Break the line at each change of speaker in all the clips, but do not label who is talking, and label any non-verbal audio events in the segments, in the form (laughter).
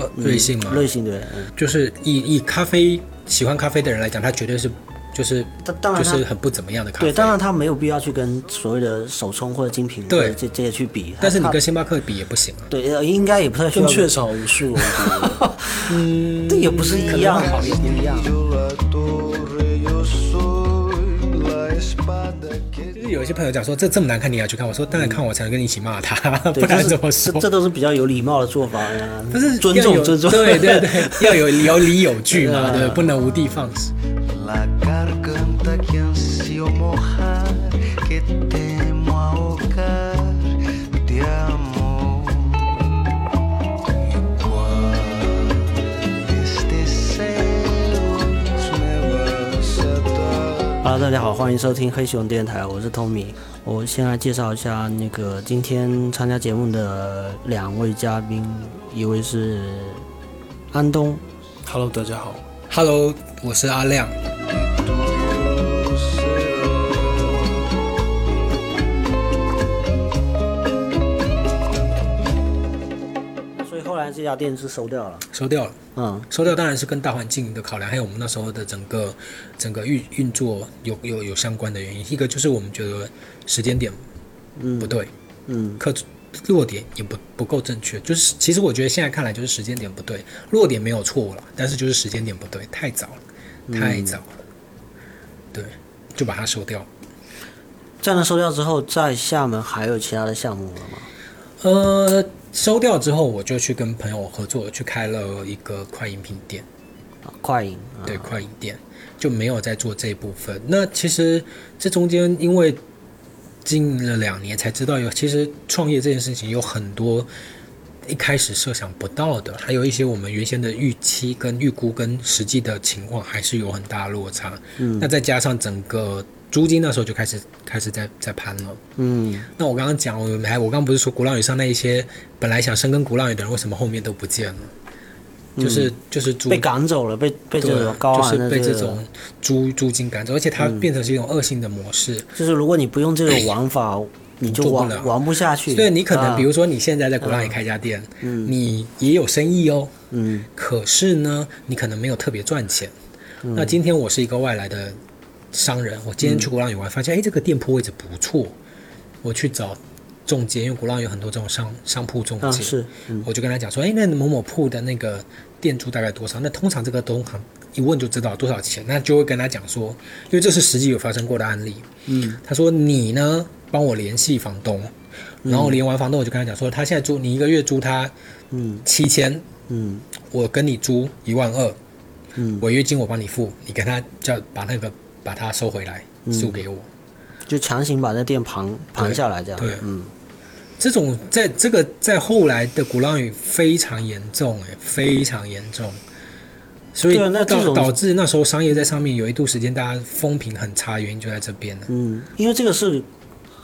说瑞幸嘛？
瑞幸对，嗯，
就是以以咖啡喜欢咖啡的人来讲，它绝对是就是
当当然
就是很不怎么样的咖啡。
对，当然它没有必要去跟所谓的手冲或者精品
对
这这些去比，
但是你跟星巴克比也不行啊。
对呃应该也不太需要，
更缺少无数，(laughs) 嗯
这也不是一样，也不一样。
就是有一些朋友讲说这这么难看，你也要去看。我说当然看我才能跟你一起骂他，(laughs) 不然怎么说？
是这这都是比较有礼貌的做法呀，
但是
尊重尊重，
对对 (laughs) 对，要有有理有据嘛，(laughs)
对
对，不能无的放矢。
Hello，大家好，欢迎收听黑熊电台，我是 Tommy。我先来介绍一下那个今天参加节目的两位嘉宾，一位是安东
，Hello，大家好
，Hello，我是阿亮。
这家店是收掉了。
收掉了，
嗯，
收掉当然是跟大环境的考量，还有我们那时候的整个整个运运作有有有相关的原因。一个就是我们觉得时间点不对，
嗯，
客落点也不不够正确。就是其实我觉得现在看来就是时间点不对，落点没有错误了，但是就是时间点不对，太早了，太早了，对，就把它收掉。
这样的收掉之后，在厦门还有其他的项目了吗？
呃，收掉之后，我就去跟朋友合作，去开了一个快饮品店。
啊，快饮，啊
对，快饮店就没有在做这一部分。那其实这中间因为近了两年才知道有，其实创业这件事情有很多一开始设想不到的，还有一些我们原先的预期跟预估跟实际的情况还是有很大落差。
嗯
那再加上整个租金那时候就开始开始在在攀了。
嗯，
那我刚刚讲，我们还我刚刚不是说鼓浪屿上那一些本来想深耕鼓浪屿的人，为什么后面都不见了？就是、就是租
被赶走了，被被这
对
种高
就是
昂的个
被这种租租金赶走，而且它变成是一种恶性的模式。
就是如果你不用这种玩法，(coughs) 你就玩玩不下去。
对你可能
啊
比如说你现在在鼓浪屿开家店，你也有生意哦，
嗯
可是呢，你可能没有特别赚钱。那今天我是一个外来的商人，我今天去鼓浪屿玩，发现哎这个店铺位置不错，我去找中介，因为鼓浪屿有很多这种商商铺中介，
啊是，嗯。
我就跟他讲说，哎，那某某铺的那个店租大概多少？那通常这个东行一问就知道多少钱，那就会跟他讲说，因为这是实际有发生过的案例。
嗯，
他说你呢帮我联系房东，然后联完房东我就跟他讲说，他现在租你一个月租他
嗯。
七千，
嗯。
我跟你租一万二，
嗯，
违约金我帮你付，你跟他叫把那个把它收回来，租给我。
就强行把那店盘盘下来这样。
对
嗯
这种在这个在后来的鼓浪屿非常严重，哎，非常严重，所以
那
导导致那时候商业在上面有一度时间大家风评很差，原因就在这边了。
嗯，因为这个是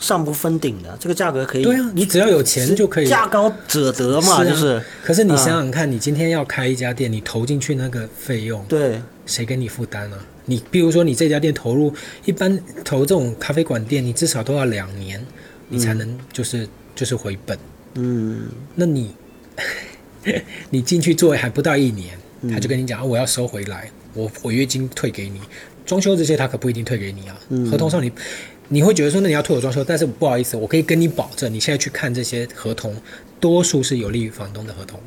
上不封顶的，这个价格可以。
对啊，你只要有钱就可以。
价高者得嘛，
是啊
就是。
可是你
啊
想想看，你今天要开一家店，你投进去那个费用，
对，
谁给你负担啊？你比如说你这家店投入，一般投这种咖啡馆店，你至少都要两年，你才能就是、就是回本。
嗯
那你 (laughs) 你进去做还不到一年，他就跟你讲、啊，我要收回来，我违约金退给你，装修这些他可不一定退给你啊。合同上你你会觉得说，那你要退我装修，但是不好意思，我可以跟你保证，你现在去看这些合同，多数是有利于房东的合同。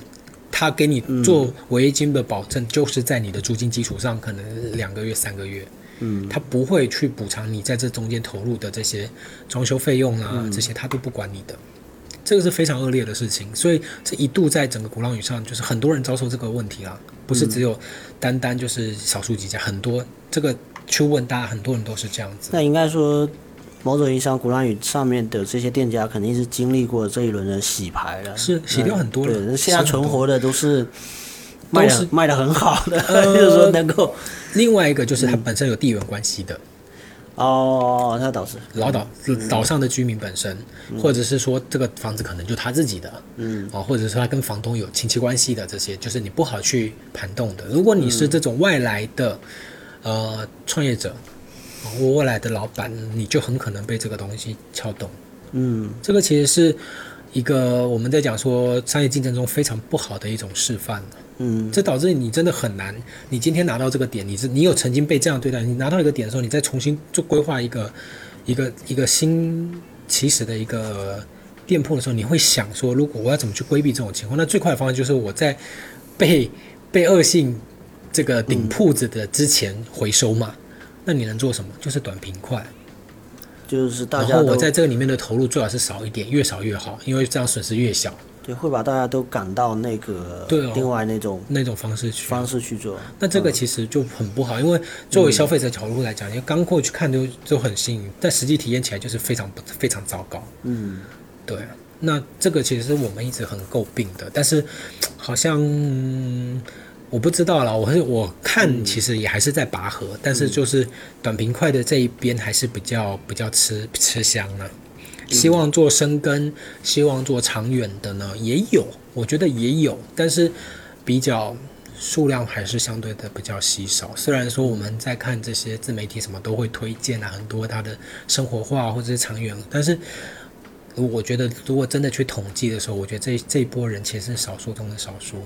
他给你做违约金的保证，就是在你的租金基础上，可能两个月、三个月，
嗯。
他不会去补偿你在这中间投入的这些装修费用啊，这些他都不管你的。这个是非常恶劣的事情，所以这一度在整个鼓浪屿上，就是很多人遭受这个问题啦，不是只有单单就是少数几家，很多这个去问大家，很多人都是这样子。
那应该说，某种意义上，鼓浪屿上面的这些店家肯定是经历过这一轮的洗牌了，
是洗掉很多了。
对，现在存活的都是卖
是
的卖的很好的，(laughs)
呃
就是说能够
另外一个就是它本身有地缘关系的，
哦，那倒是，
老岛岛上的居民本身，或者是说这个房子可能就他自己的，
嗯。
哦，或者说他跟房东有亲戚关系的这些，就是你不好去盘动的。如果你是这种外来的呃创业者，哦或外来的老板，你就很可能被这个东西撬动。
嗯
这个其实是一个我们在讲说商业竞争中非常不好的一种示范。
嗯，
这导致你真的很难。你今天拿到这个点，你是你有曾经被这样对待，你拿到一个点的时候，你再重新做规划一个一个一个新起始的一个店铺的时候，你会想说，如果我要怎么去规避这种情况？那最快的方式就是我在被被恶性这个顶铺子的之前回收嘛。那你能做什么？就是短平快。
就是大
然后
家
我在这个里面的投入最好是少一点，越少越好，因为这样损失越小。
对会把大家都赶到那个
对哦
另外那种
那种方式去
方式去做。
那这个其实就很不好，因为作为消费者角度来讲，因为刚过去看都都很新颖，但实际体验起来就是非常不非常糟糕。
嗯，
对，那这个其实是我们一直很诟病的，但是好像、嗯我不知道啦，我是我看其实也还是在拔河，但是就是短平快的这一边还是比较比较吃吃香呢、希望做深耕，希望做长远的呢，也有，我觉得也有，但是比较数量还是相对的比较稀少。虽然说我们在看这些自媒体什么都会推荐啊，很多它的生活化或者是长远，但是我觉得如果真的去统计的时候，我觉得这这一波人其实是少数中的少数。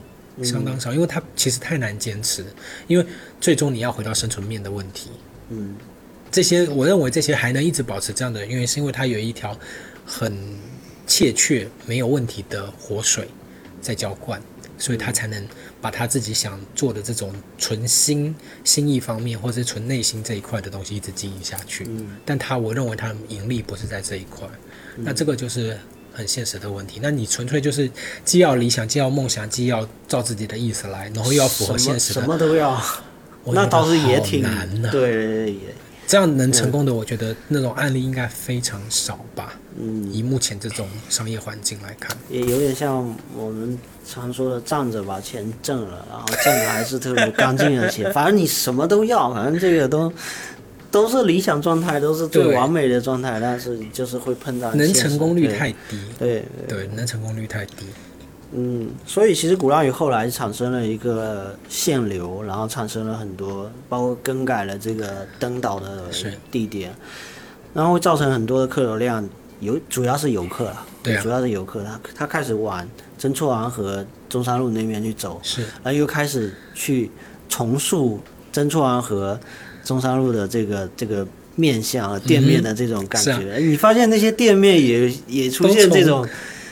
相当少，因为它其实太难坚持，因为最终你要回到生存面的问题。
嗯，
这些我认为这些还能一直保持这样的因为，是因为它有一条很切确没有问题的活水在浇灌，所以他才能把他自己想做的这种纯心心意方面，或者是纯内心这一块的东西一直经营下去。
嗯
但他我认为他盈利不是在这一块，那这个就是很现实的问题。那你纯粹就是既要理想，既要梦想，既要照自己的意思来，然后又要符合现实的
什，么都要，
我
那倒是也挺
难的。
对，也
这样能成功的，我觉得那种案例应该非常少吧。
嗯，
以目前这种商业环境来看，
也有点像我们常说的站着把钱挣了，然后挣的还是特别干净的钱，反正你什么都要，反正这个都都是理想状态，都是最完美的状态，但是就是会碰到
能成功率太低。
对对
对，能成功率太低。
嗯，所以其实鼓浪屿后来产生了一个限流，然后产生了很多，包括更改了这个登岛的地点，然后会造成很多的客流量，游主要是游客啦，
对啊
主要是游客，他他开始往曾厝垵和中山路那边去走，
是
然后又开始去重塑曾厝垵和中山路的这个这个面向店面的这种感觉，你发现那些店面也也出现这种。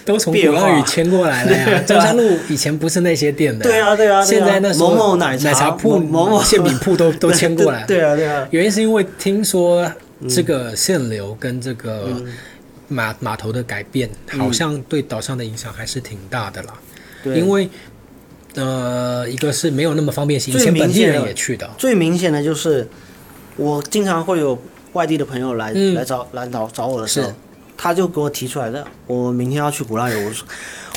都从鼓浪屿迁过来了呀。中山路以前不是那些店的，(laughs)
对啊，对啊，
现在那
某某奶
奶茶铺、
某某
馅饼铺都 (laughs) 都迁过来。
对啊，对啊，
原因是因为听说这个限流跟这个码码头的改变，好像对岛上的影响还是挺大的啦。
对，
因为呃，一个是没有那么方便行，前本地人也去的。
最明显的就是，我经常会有外地的朋友来、
嗯。
来找来找找我的时候，他就给我提出来的，我明天要去鼓浪屿，我说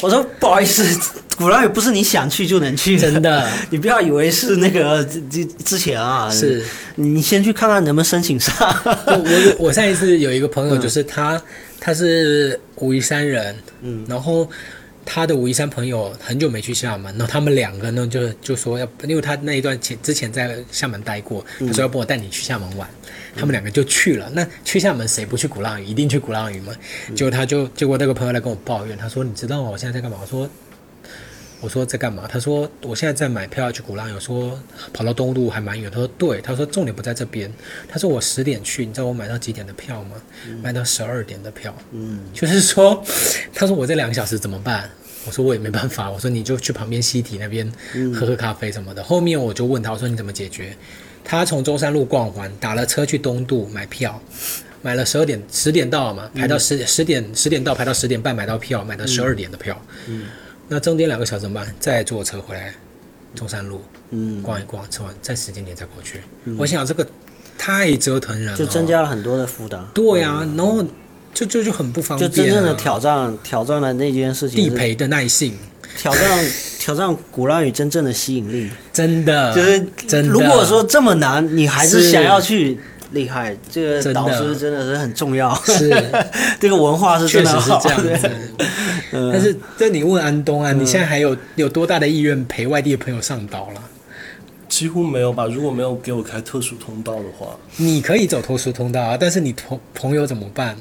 我说不好意思，(laughs) 鼓浪屿不是你想去就能去
真的。(laughs)
你不要以为是那个之之之前啊，
是，
你先去看看能不能申请上。
我我我上一次有一个朋友，(laughs) 就是他，他是武夷山人，
嗯，
然后他的武夷山朋友很久没去厦门，然后他们两个呢就就说要，因为他那一段前之前在厦门待过，他说要帮我带你去厦门玩，他们两个就去了。那去厦门谁不去鼓浪屿？一定去鼓浪屿嘛。结果他就结果那个朋友来跟我抱怨，他说你知道吗？我现在在干嘛？我说。我说在干嘛？他说我现在在买票要去鼓浪屿。我说跑到东路还蛮远。他说对。他说重点不在这边。他说我十点去，你知道我买到几点的票吗？买到十二点的票。
嗯，
就是说，他说我这两个小时怎么办？我说我也没办法。我说你就去旁边西体那边喝喝咖啡什么的。后面我就问他，我说你怎么解决？他从中山路逛完，打了车去东渡买票，买了十二点十点到了嘛，排到十十点十点到，排到十点半买到票，买到十二点的票。
嗯
那中间两个小时怎么办？再坐车回来中山路
嗯，
逛一逛，吃完再时间点再过去。我想这个太折腾人了，
就增。加了很多的负担。
对啊，然后就就就很不方便、就。
真正的挑战挑战了那件事情
地陪的耐性，
挑战 (laughs) 挑战鼓浪屿真正的吸引力，
真的，
就是
真的。
如果说这么难，你还是
是
想要去，厉害，这个导师真的是很重要，
是。(laughs)
这个文化是
确
真的好，
实是这样
对
子。(laughs) 但是，这你问安东啊，你现在还有有多大的意愿陪外地的朋友上岛了？
几乎没有吧。如果没有给我开特殊通道的话，
你可以走特殊通道啊，但是你朋朋友怎么办？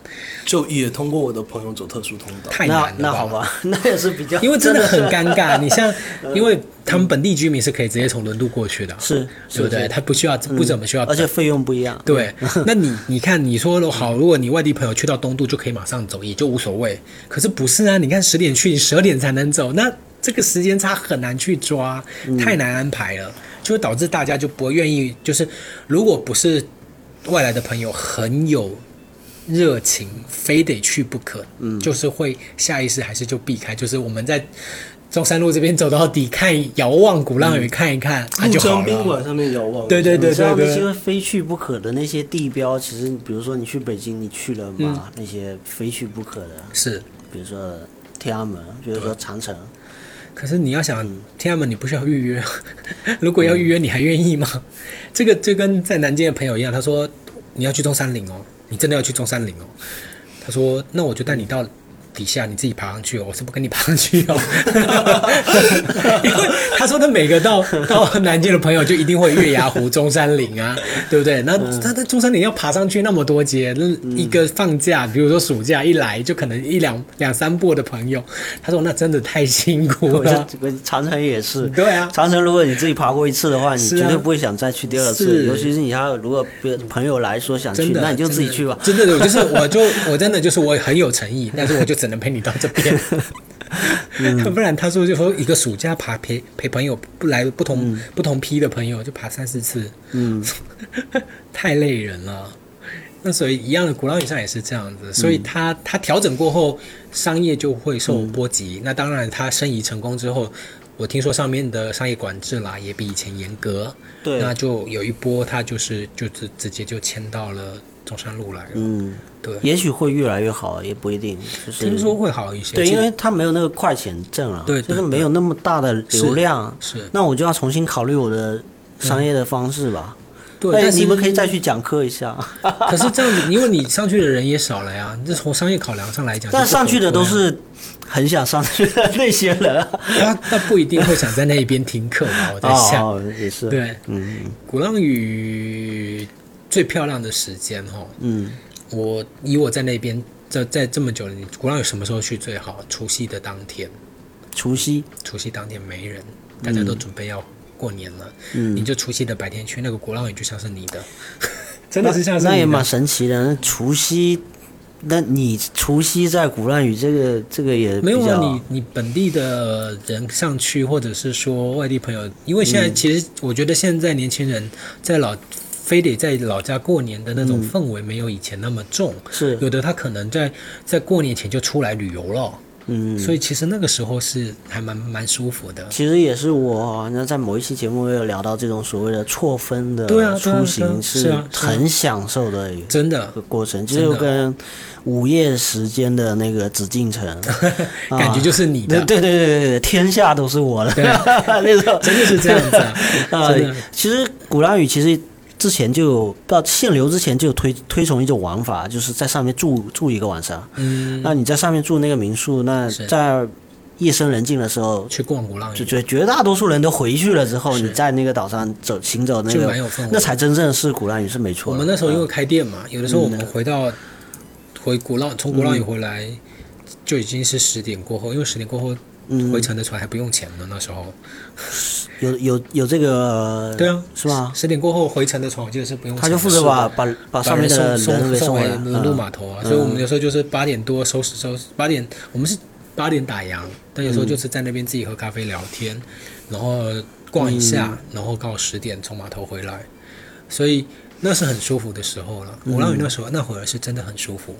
就也通过我的朋友走特殊通道。
太难
那
了
那好吧，(laughs) 那也是比较，
因为真的很尴尬。你像，(laughs) 因为他们本地居民是可以直接从轮渡过去的，
是
对不对？他不需要不怎么需要，
而且费用不一样。
对，(laughs) 那你你看，你说好，如果你外地朋友去到东渡就可以马上走，也就无所谓。可是不是啊？你看十点去，十二点才能走，那这个时间差很难去抓，太难安排了，就会导致大家就不愿意。就是如果不是外来的朋友很有热情，非得去不可，嗯，就是会下意识还是就避开。就是我们在中山路这边走到底，看遥望鼓浪屿看一看，那、
入
就好
江宾
了。
馆上面遥望，
对对对对
那些非去不可的那些地标，其实比如说你去北京，你去了嘛，那些非去不可的，
是。
比如说天安门，比如说长城，
可是你要想，天安门你不需要预约，(laughs) 如果要预约，你还愿意吗？这个就跟在南京的朋友一样，他说你要去中山陵哦，你真的要去中山陵哦。他说那我就带你到底下，你自己爬上去哦，我是不跟你爬上去哦。(laughs) 因为他说他每个到到南京的朋友就一定会月牙湖、中山陵啊，对不对？那他在中山陵要爬上去那么多阶，那一个放假，比如说暑假一来就可能一两两三波的朋友，他说那真的太辛苦了。(laughs)
长城也是。
对啊，
长城，如果你自己爬过一次的话，你绝对不会想再去第二次。
是
尤其是你还有如果别朋友来说想去，那你就自己去吧。
真的，我就是我就我真的就是我很有诚意，但是我就只能陪你到这边。
嗯。(laughs)
不然他说就说一个暑假爬陪陪朋友不来不同、不同批的朋友就爬三四次，
嗯，(laughs)
太累人了。那所以一样的，鼓浪屿上也是这样子，所以
嗯。
它它调整过后，商业就会受波及。那当然，他申遗成功之后，我听说上面的商业管制啦也比以前严格，
对。
那就有一波，他就是就直直接就迁到了中山路来了。
嗯，
对，
也许会越来越好，也不一定。就是
听说会好一些。
对，因为它没有那个快钱挣了，
对对
就是没有那么大的流量，
是
那我就要重新考虑我的商业的方式吧。
对，
你们可以再去讲课一下。(laughs)
可是这样子，因为你上去的人也少了呀。这从商业考量上来讲，
但上去的都
是
是很想上去的那些人啊。(laughs)
他他不一定会想在那边听课嘛？我在想，
哦，也是。，
对，
嗯
鼓浪屿最漂亮的时间哈，
嗯，
我以我在那边在在这么久了，你鼓浪屿什么时候去最好？除夕的当天，
除夕，
除夕当天没人，大家都准备要过年了，
嗯。
你就除夕的白天去，那个鼓浪屿就像是你的，(laughs) 真的是像
那也蛮神奇的。那除夕，那你除夕在鼓浪屿这个这个也
没有啊，你你本地的人上去，或者是说外地朋友，因为现在其实我觉得现在年轻人在老非得在老家过年的那种氛围没有以前那么重，
是。
有的他可能在在过年前就出来旅游了，
嗯，
所以其实那个时候是还蛮蛮舒服的。
其实也是我好像在某一期节目也有聊到这种所谓的错分的出行
是
很享受的一
真的
过程，就跟午夜时间的那个紫禁城，(laughs)
感觉就是你的，
对对对对对对，天下都是我的
对。(laughs)
那种，
真的是这样子啊，
呃 (laughs)
真的，
其实鼓浪屿其实之前就有到限流之前就有推推崇一种玩法，就是在上面住住一个晚上。
嗯，
那你在上面住那个民宿，那在夜深人静的时候，
去逛鼓浪屿
就绝绝大多数人都回去了之后，你在那个岛上走行走那个那才真正是鼓浪屿是没错。
我们那时候因为
嗯
开店嘛，有的时候我们回到回鼓浪从鼓浪屿回来，就已经是十点过后，因为十点过后
嗯
回程的船还不用钱呢，那时候。
有有有这个 (laughs)
对啊，
是吧？
十点过后回程的船，我记得是不用钱。
他就负责把把把
把
上面的
送送回
回来
轮渡
嗯
码头啊，所以我们有时候就是八点多收拾收拾，八点我们是八点打烊，但有时候就是在那边自己喝咖啡聊天，然后逛一下，然后刚好十点从码头回来，所以那是很舒服的时候了。鼓浪屿那时候那会儿是真的很舒服，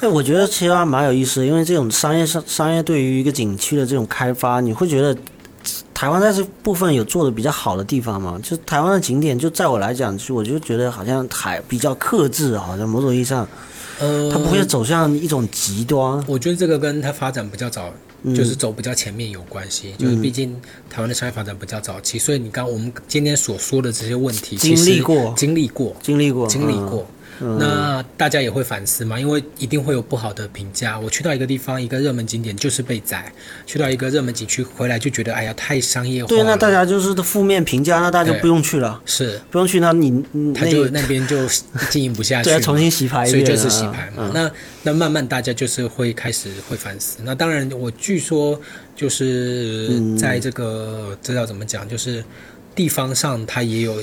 哎，我觉得其实还蛮有意思的，因为这种商业商商业对于一个景区的这种开发，你会觉得台湾在这部分有做的比较好的地方吗？就台湾的景点，就在我来讲，就我就觉得好像还比较克制，好像某种意义上，
呃，
它不会走向一种极端。
我觉得这个跟它发展比较早，
嗯
就是走比较前面有关系。就是毕竟台湾的商业发展比较早期，所以你刚我们今天所说的这些问题，
经
其实
历过。
经历过，
经历过，
经历
嗯。
那大家也会反思嘛，因为一定会有不好的评价。我去到一个地方，一个热门景点就是被宰；去到一个热门景区回来就觉得，哎呀，太商业化。
对，那大家就是负面评价，那大家就不用去了，
是
不用去，那你你
他就那边就经营不下去 (laughs)
对重新洗牌一
所以就是洗牌嘛。那那慢慢大家就是会开始会反思。那当然，我据说就是
嗯
在这个这要怎么讲，就是地方上它也有，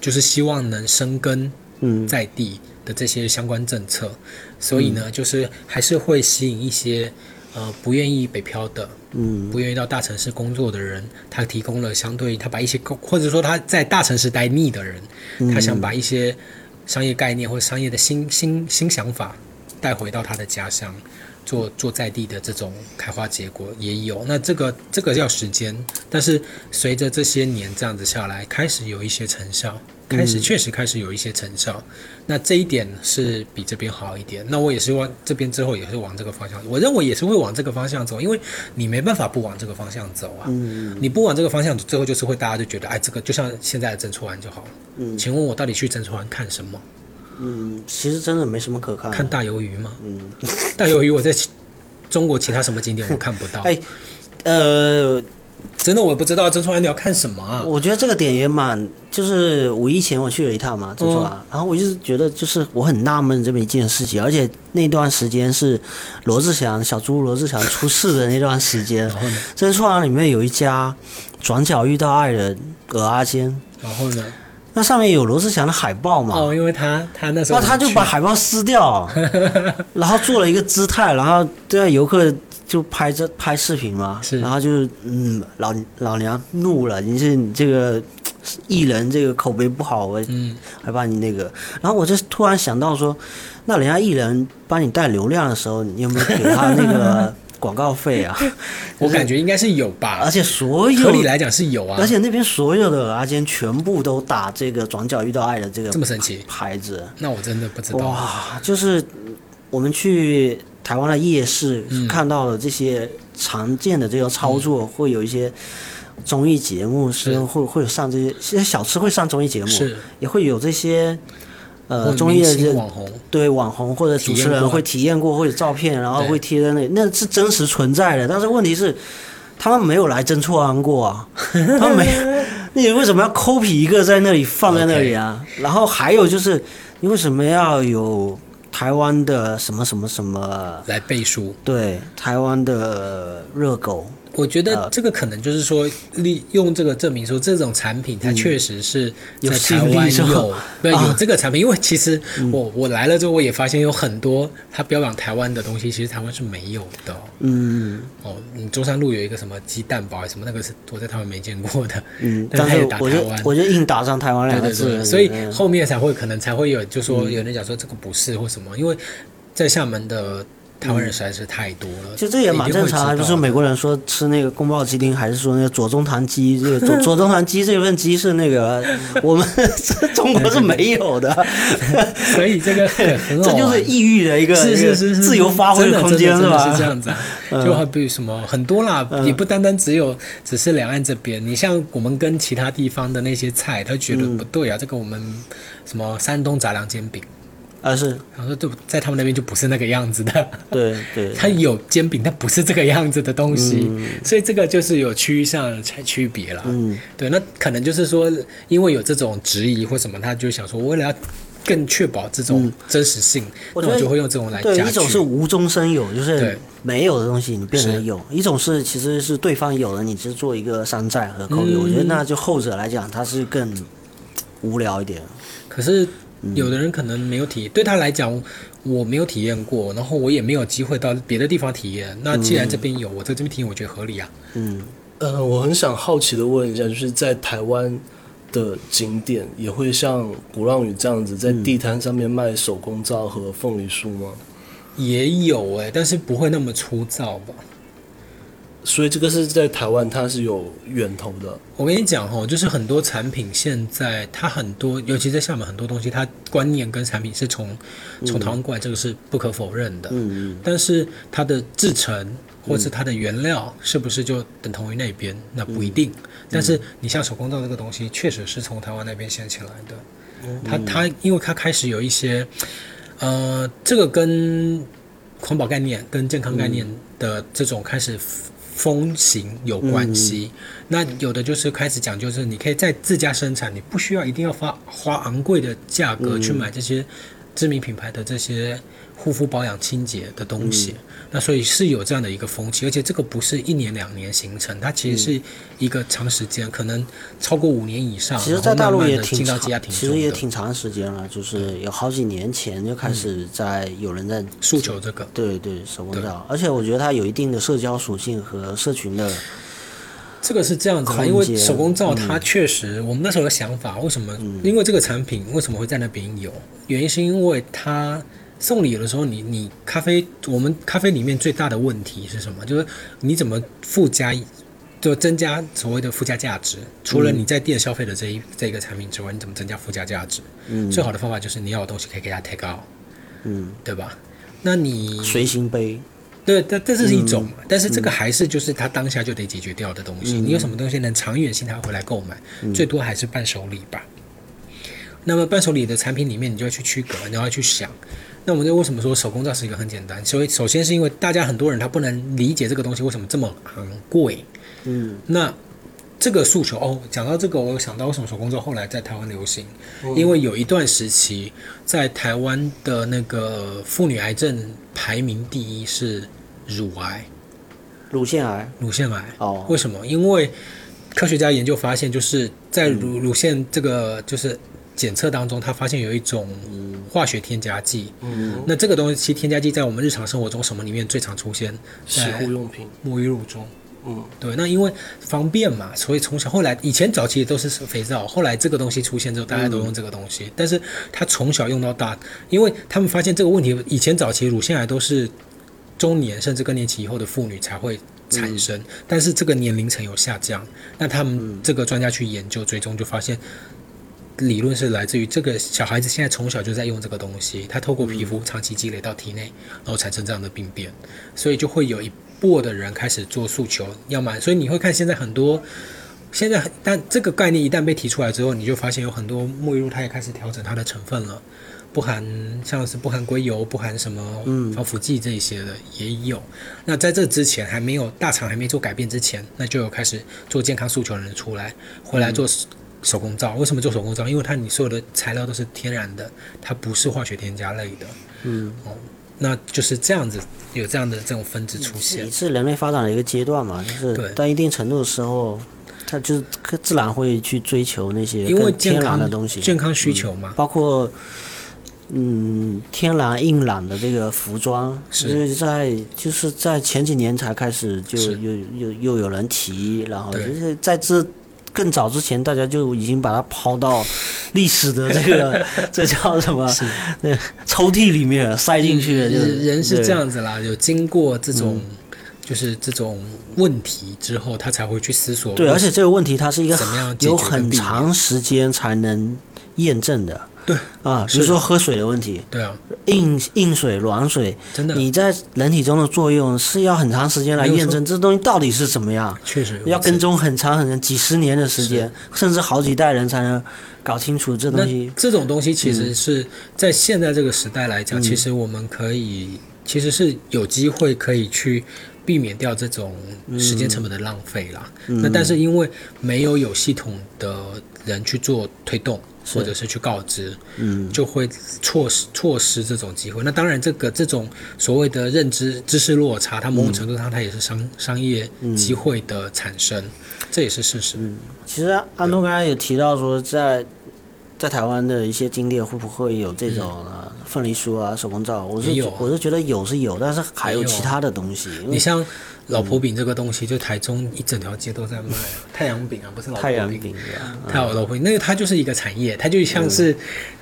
就是希望能生根
嗯
在地的这些相关政策，所以呢，就是还是会吸引一些呃不愿意北漂的。
嗯
不愿意到大城市工作的人，他提供了相对他把一些工，或者说他在大城市待腻的人，
嗯
他想把一些商业概念或者商业的新新新想法带回到他的家乡，做做在地的这种开花结果也有。那这个这个要时间，但是随着这些年这样子下来，开始有一些成效。开始确实开始有一些成效，那这一点是比这边好一点。那我也是往这边之后也是往这个方向，我认为也是会往这个方向走，因为你没办法不往这个方向走啊。
嗯
你不往这个方向走，最后就是会大家就觉得，哎，这个就像现在的曾厝垵就好了。
嗯
请问我到底去曾厝垵看什么？
嗯，其实真的没什么可看。
看大鱿鱼吗？
嗯，(laughs)
大鱿鱼我在中国其他什么景点我看不到。(laughs)
哎，呃，
真的我不知道曾厝垵你要看什么啊？
我觉得这个点也蛮，就是五一前我去了一趟嘛，珍珠
嗯，
然后我就是觉得，就是我很纳闷这么一件事情，而且那段时间是罗志祥小猪罗志祥出事的那段时间，(laughs)
然后呢？
珍珠港里面有一家转角遇到爱人葛阿坚，
然后呢？
那上面有罗志祥的海报嘛，
哦，因为他他那时候
那他就把海报撕掉，(laughs) 然后做了一个姿态，然后对游客就拍这拍视频嘛，
是。
然后就是嗯，老老娘怒了，你是你这个艺人这个口碑不好，我
嗯，
还把你那个，然后我就突然想到说，那人家艺人帮你带流量的时候，你有没有给他那个广告费啊？(laughs)
我感觉应该是有吧。
而，且所有
合理来讲是有啊。
而且那边所有的阿坚全部都打这个转角遇到爱的这个
这么神奇，
牌子，
那我真的不知道。
哇，就是我们去台湾的夜市、
嗯。
看到了这些常见的这个操作，会有一些综艺节目是
是。
会会有上这些，现在小吃会上综艺节目，
是。
也会有这些呃综艺的
网红，
对网红或者主持人会体验过，或者照片，然后会贴在那里，那是真实存在的。但是问题是，他们没有来真错安过啊，(laughs) 他们没，(laughs) 你为什么要 copy 一个在那里放在那里啊？然后还有就是，你为什么要有台湾的什么什么什么？
来背书。
对，台湾的热狗，
我觉得
呃
这个可能就是说，利用这个证明说，这种产品它确实是在台湾有，(laughs) 对，有这个产品。因为其实我我来了之后，我也发现有很多它标榜台湾的东西，其实台湾是没有的。
嗯。
哦，你中山路有一个什么鸡蛋堡，什么那个是我在台湾没见过的，
嗯，
但 (laughs)
但是
是它也打台
我就
湾。
我就硬打上台湾两个字，
所以
嗯。
后面才会可能才会有，就说有人讲说这个不是或什么，因为在厦门的台湾人实在是太多了，
其实这也蛮正常的，不是美国人说吃那个宫保鸡丁，还是说那个左宗棠鸡？这个 (laughs) 左左宗棠鸡这份鸡是那个 (laughs) 我们 (laughs) 中国是没有的，
所以这个
这就是异域的一个
是是是是
自由发挥
的
空间
真的真的
吧？
是这样子啊，就好比什么很多啦，也不单单只有只是两岸这边，你像我们跟其他地方的那些菜，他觉得不对啊，这个我们什么山东杂粮煎饼，
啊，是
然后说对，在他们那边就不是那个样子的。
对对，(laughs)
它有煎饼，但不是这个样子的东西，所以这个就是有区域上的区别了。
嗯
对，那可能就是说，因为有这种质疑或什么，他就想说，为了要更确保这种真实性，
我
就会用这种来
对，
加
一种是无中生有，就是没有的东西你变成有；一种是其实是对方有了，你只是做一个山寨和口语。
嗯
我觉得那就后者来讲，它是更无聊一点。
可是
嗯
有的人可能没有体验，对他来讲，我没有体验过，然后我也没有机会到别的地方体验。那既然这边有，我在这边体验，我觉得合理啊。
嗯，
呃，我很想好奇的问一下，就是在台湾的景点也会像鼓浪屿这样子，在地摊上面卖手工皂和凤梨酥吗？
也有哎、但是不会那么粗糙吧？
所以这个是在台湾它是有源头的。
我跟你讲哦，就是很多产品现在它很多，尤其在厦门很多东西，它观念跟产品是从从台湾过来，这个是不可否认的。
嗯嗯，
但是它的制成或是它的原料是不是就等同于那边？那不一定。但是你像手工皂这个东西，确实是从台湾那边先起来的。它它因为它开始有一些，呃，这个跟环保概念跟健康概念的这种开始风行有关系。那有的就是开始讲，就是你可以在自家生产，你不需要一定要花花昂贵的价格去买这些知名品牌的这些护肤保养清洁的东西。那所以是有这样的一个风气，而且这个不是一年两年形成，它其实是一个长时间，可能超过五年以上。
其实，在大陆也挺长其实也挺长时间了，就是有好几年前就开始在有人在
诉求这个。
对对手工皂，而且我觉得它有一定的社交属性和社群的。
这个是这样子的，因为手工皂它确实，我们那时候的想法，为什么？因为这个产品为什么会在那边有？原因是因为它送礼的时候，你你咖啡，我们咖啡里面最大的问题是什么？就是你怎么附加，就增加所谓的附加价值。除了你在店消费的这一这个产品之外，你怎么增加附加价值？
嗯
最好的方法就是你要有东西可以给他 take out，
嗯，
对吧？那你
随行杯，
对，但这是一种嘛，但是这个还是就是他当下就得解决掉的东西。你有什么东西能长远性他回来购买？最多还是伴手礼吧。那么伴手礼的产品里面，你就要去区隔，你要去想。那我们就为什么说手工皂是一个很简单？所以首先是因为大家很多人他不能理解这个东西为什么这么昂贵。
嗯
那这个诉求哦，讲到这个，我有想到为什么手工皂后来在台湾流行，因为有一段时期在台湾的那个妇女癌症排名第一是乳癌、
乳腺癌，
乳腺癌。
哦
为什么？因为科学家研究发现，就是在乳乳腺这个就是检测当中，他发现有一种化学添加剂。
嗯，
那这个东西，其实添加剂在我们日常生活中什么里面最常出现？
洗护用品，
沐浴露中。
嗯，
对，那因为方便嘛，所以从小后来以前早期都是肥皂，后来这个东西出现之后，大家都用这个东西。但是他从小用到大，因为他们发现这个问题，以前早期乳腺癌都是中年甚至更年期以后的妇女才会产生，但是这个年龄层有下降。那他们这个专家去研究追踪，就发现理论是来自于这个小孩子现在从小就在用这个东西，他透过皮肤长期积累到体内，然后产生这样的病变，所以就会有一波的人开始做诉求，要么所以你会看现在很多。现在，但这个概念一旦被提出来之后，你就发现有很多沐浴露它也开始调整它的成分了，不含像是不含硅油、不含什么防腐剂这一些的也有。那在这之前还没有大厂还没做改变之前，那就有开始做健康诉求的人出来，回来做手工皂。为什么做手工皂？因为它你所有的材料都是天然的，它不是化学添加类的。
嗯，
哦，那就是这样子，有这样的这种分支出现
也。是人类发展的一个阶段嘛，就是到一定程度的时候，它就是自然会去追求那些
因为
更天然的东西，
健康需求嘛，
包括嗯天然硬朗的这个服装，
是
就是在就是在前几年才开始就是又又又有人提，然后就是在这。更早之前，大家就已经把它抛到历史的这个 (laughs) 这叫什么？那抽屉里面塞进去了。就是
人人是这样子啦，有经过这种、就是这种问题之后，他才会去思索。
对，而且这个问题它是一个
怎么样
有很长时间才能验证的。
对。
啊，比如说喝水的问题，
对啊，
硬硬水、软水，
真的。
你在人体中的作用是要很长时间来验证这东西到底是怎么样，
确实
要跟踪很长很长几十年的时间，甚至好几代人才能搞清楚这东西。
这种东西其
嗯。
实是在现在这个时代来讲，其实我们可以其实是有机会可以去避免掉这种时间成本的浪费啦。
嗯
那但是因为没有有系统的人去做推动，或者是去告知，
嗯，
就会错失错失这种机会。那当然，这个这种所谓的认知知识落差，它某种程度上它也是商商业机会的产生，这也是事实。
其实安东刚才也提到说在。在台湾的一些景点会不会有这种呃凤梨酥啊、手工皂？我是
有啊。
我是觉得有是有，但是还有其他的东西。
你像老婆饼这个东西，就台中一整条街都在卖太阳饼啊，不是老婆
太阳饼，
太阳老婆饼，那个它就是一个产业，它就像是，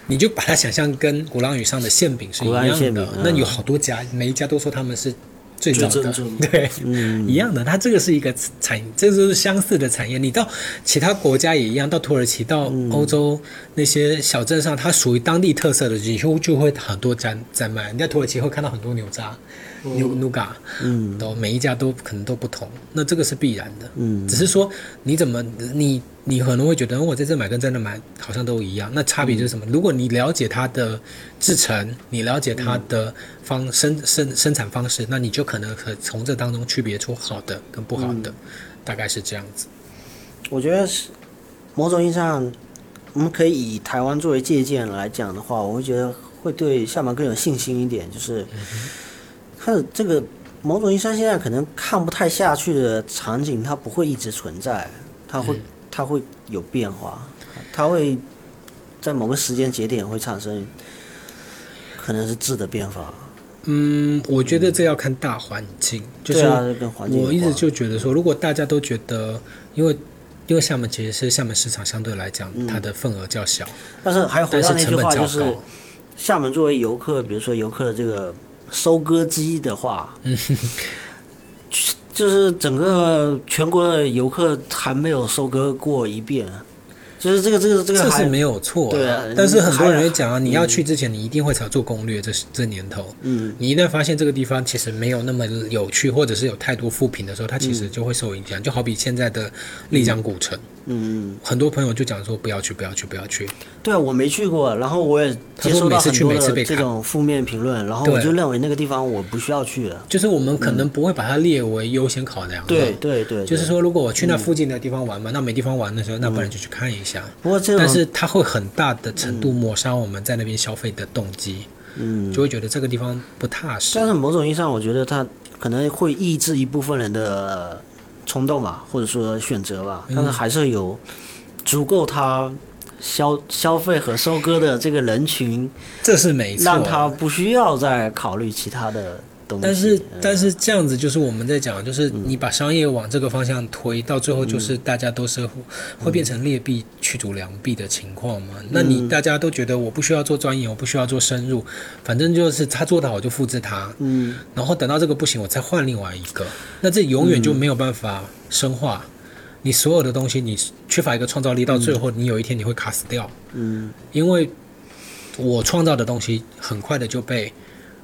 你就把它想象跟鼓浪屿上的馅饼是一样的。那有好多家，每一家都说他们是最早的对，一样的。它这个是一个产，这就是相似的产业。你到其他国家也一样，到土耳其、到欧洲那些小镇上，它属于当地特色的，几乎就会很多在在卖。你在土耳其会看到很多牛扎、牛 nou 嘎，嗯，都每一家都可能都不同。那这个是必然的，嗯，只是说你怎么你你可能会觉得我在这买跟在那买好像都一样，那差别就是什么？如果你了解它的制成，你了解它的方生生生产方式，那你就可能可从这当中区别出好的跟不好的，大概是这样子。
我觉得是某种意义上，我们可以以台湾作为借鉴来讲的话，我会觉得会对厦门更有信心一点。就是看这个某种意义上，现在可能看不太下去的场景，它不会一直存在，它会它会有变化，它会在某个时间节点会产生可能是质的变化。
嗯，我觉得这要看大环境，就是
对啊，跟环境
我一直就觉得说，如果大家都觉得，因为因为厦门其实是厦门市场相对来讲，它的份额较小，
但是还回
但是
那句话，就是。厦门作为游客，比如说游客的这个收割机的话，(laughs) 就是整个全国的游客还没有收割过一遍，就是这个这个这个
这是没有错、
对啊
但是很多人
还
会讲啊，你要去之前，你一定会查做攻略。这这年头，
嗯，
你一旦发现这个地方其实没有那么有趣，或者是有太多负评的时候，它其
嗯
实就会受影响。就好比现在的丽江古城，
嗯，
很多朋友就讲说不要去，不要去，不要去。
对啊，我没去过，然后我也接收到
他说每次去
很多的这
每次被砍
种负面评论，然后我就认为那个地方我不需要去了。
就是我们可能不会把它列为优先考量。
对对对，对，
就是说，如果我去那附近的地方玩嘛，那没地方玩的时候，那不然就去看一下。
不过这种
但是它会很大的程度抹杀我们在那边消费的动机，
嗯，
就会觉得这个地方不踏实
但。是某种意义上，我觉得它可能会抑制一部分人的冲动吧，或者说选择吧。但是还是有足够他消消费和收割的这个人群，
这是没错。
让他不需要再考虑其他的东西。
但是
嗯。
但是这样子就是我们在讲，就是你把商业往这个方向推，到最后就是大家都是会变成劣币驱逐良币的情况嘛。那你大家都觉得我不需要做专业，我不需要做深入，反正就是他做的好就复制他，
嗯，
然后等到这个不行，我再换另外一个，那这永远就没有办法深化。你所有的东西，你缺乏一个创造力，到最后你有一天你会卡死掉。
嗯，
因为我创造的东西很快的就被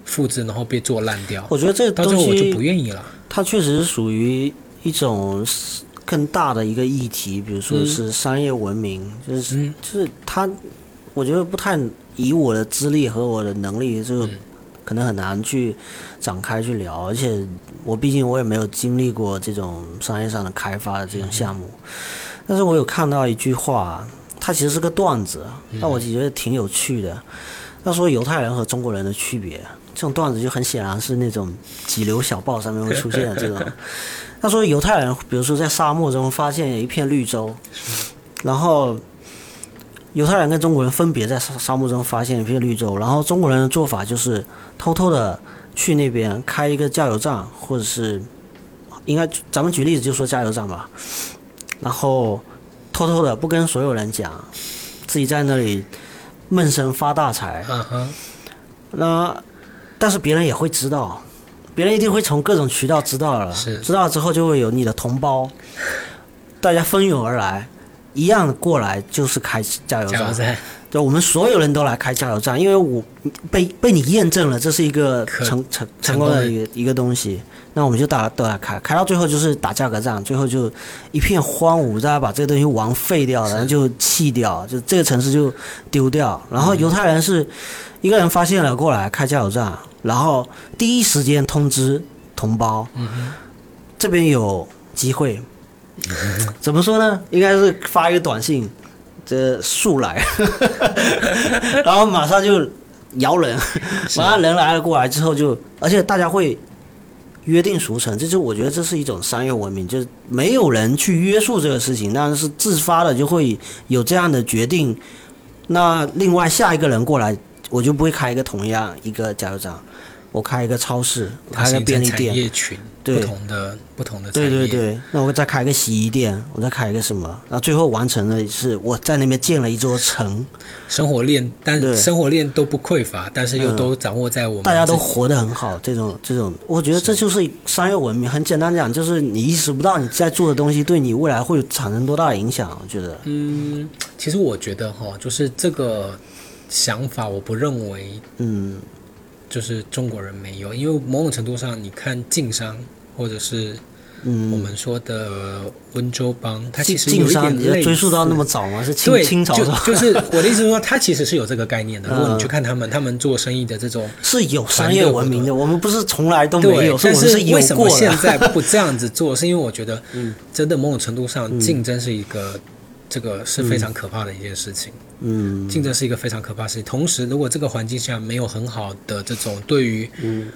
复制，然后被做烂掉。
我觉得这个东
西我就不愿意了。
它确实是属于一种更大的一个议题，比如说是商业文明，就是
嗯
就是它，我觉得不太以我的资历和我的能力，这个可能很难去展开去聊，而且我毕竟我也没有经历过这种商业上的开发的这种项目，但是我有看到一句话，它其实是个段子，但我觉得挺有趣的。他说犹太人和中国人的区别，这种段子就很显然是那种几流小报上面会出现的这种。(laughs) 他说犹太人，比如说在沙漠中发现一片绿洲，然后犹太人跟中国人分别在沙沙漠中发现一片绿洲，然后中国人的做法就是偷偷的去那边开一个加油站，或者是应该咱们举例子就说加油站吧，然后偷偷的不跟所有人讲，自己在那里闷声发大财。
嗯哼，
那但是别人也会知道，别人一定会从各种渠道知道了，知道了之后就会有你的同胞，大家蜂拥而来，一样过来就是开加油站，对，我们所有人都来开加油站，因为我被被你验证了，这是一个成成
成功的
一个一个东西，那我们就大家都来开，开到最后就是打价格战，最后就一片荒芜，大家把这个东西玩废掉，然后就弃掉，就这个城市就丢掉。然后犹太人是一个人发现了过来开加油站，然后第一时间通知同胞，这边有机会。怎么说呢？应该是发一个短信，这速来，(laughs) 然后马上就摇人，马上人来了过来之后就，而且大家会约定俗成，这就我觉得这是一种商业文明，就是没有人去约束这个事情，但是自发的就会有这样的决定。那另外下一个人过来，我就不会开一个同样一个加油站，我开一个超市，我开一个便利店，
不同的不同的产
对
业，
对。对，那我再开一个洗衣店，我再开一个什么，然后最后完成的是我在那边建了一座城，
生活链，但
对。
生活链都不匮乏，但是又
嗯。
都掌握在我们
大家都活得很好，这种这种，我觉得这就是商业文明。很简单讲，就是你意识不到你在做的东西对你未来会产生多大的影响。我觉得，
嗯，其实我觉得哈，就是这个想法，我不认为
嗯
就是中国人没有，因为某种程度上，你看晋商或者是我
嗯，
们说的温州帮，它其实有一点类似
追溯到那么早吗？是清
对，
清朝吧？
就就是我的意思是说，它其实是有这个概念的。如果你
嗯
去看他们，他们做生意的这种
是有商业文明的，我们不是从来都没有，，是
但
我们有
为什么。现在不这样子做？是因为我觉得，(laughs)
嗯
真的某种程度上，竞争是一个这个是非常可怕的一件事情。
嗯
竞争是一个非常可怕的事情。同时，如果这个环境下没有很好的这种对于
嗯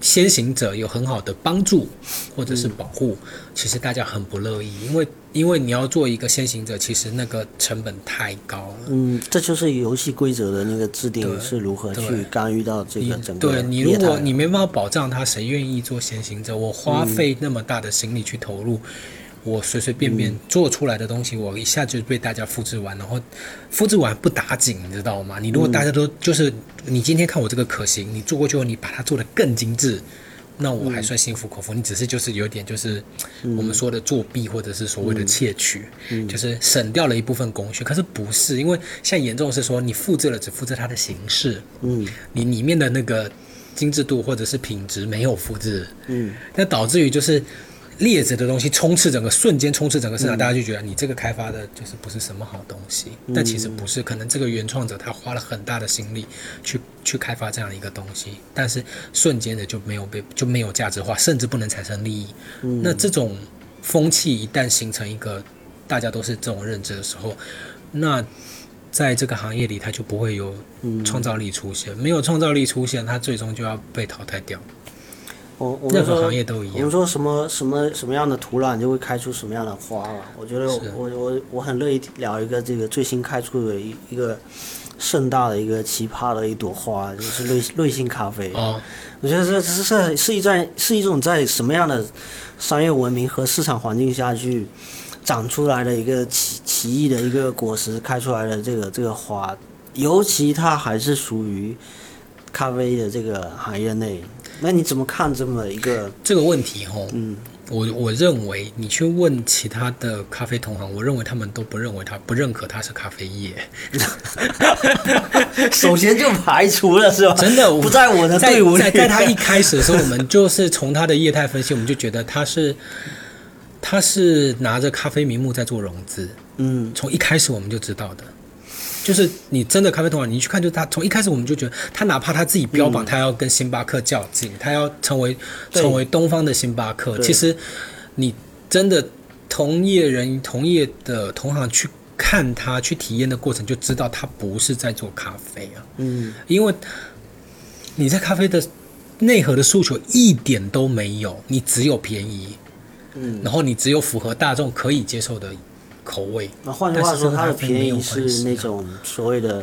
先行者有很好的帮助或者
嗯
是保护，其实大家很不乐意，因为因为你要做一个先行者，其实那个成本太高了。
嗯，这就是游戏规则的那个制定
对
是如何去干预到这
你
个整个
对你如果你没办法保障他，谁愿意做先行者？我花
嗯
费那么大的心力去投入，我随随便便做出来的东西，我一下就被大家复制完，然后复制完不打紧，你知道吗？你如果大家都就是你今天看我这个可行，你做过去后，你把它做得更精致。那我还算心服口服，你只是就是有点就是我们说的作弊，或者是所谓的窃取，就是省掉了一部分工序。可是不是，因为现在严重是说你复制了，只复制它的形式，
嗯。
你里面的那个精致度或者是品质没有复制，
嗯。
那导致于就是劣质的东西充斥整个瞬间充斥整个
嗯
市场，大家就觉得你这个开发的就是不是什么好东西，但其实不是，可能这个原创者他花了很大的心力去去开发这样一个东西，但是瞬间的就没有被就没有价值化，甚至不能产生利益。
嗯
那这种风气一旦形成一个大家都是这种认知的时候，那在这个行业里，它就不会有
嗯
创造力出现。没有创造力出现，它最终就要被淘汰掉。
我我们说
任何行业都一样。
我们说什么什么什么样的土壤就会开出什么样的花了。我觉得我我我很乐意聊一个这个最新开出的一一个盛大的一个奇葩的一朵花，就是瑞瑞幸咖啡。
哦，
我觉得这这是是一在是一种在什么样的商业文明和市场环境下去长出来的一个奇奇异的一个果实开出来的这个这个花，尤其它还是属于咖啡的这个行业内。那你怎么看这么一个？
这个问题吼，
嗯
我我认为你去问其他的咖啡同行，我认为他们都不认为他不认可他是咖啡业。(laughs)
首先就排除了是吧？
真的
不在我的
在
队伍里。
在在他一开始的时候，我们就是从他的业态分析，我们就觉得他是他是拿着咖啡名目在做融资，
嗯
从一开始我们就知道的。就是你真的咖啡同行，你去看，就是他从一开始我们就觉得，他哪怕他自己标榜他要跟星巴克较劲，他要成为成为东方的星巴克，其实你真的同业人同业的同行去看他去体验的过程，就知道他不是在做咖啡啊。
嗯
因为你在咖啡的内核的诉求一点都没有，你只有便宜，
嗯。
然后你只有符合大众可以接受的口味。
那换句话说，它的便宜
是
那种所谓的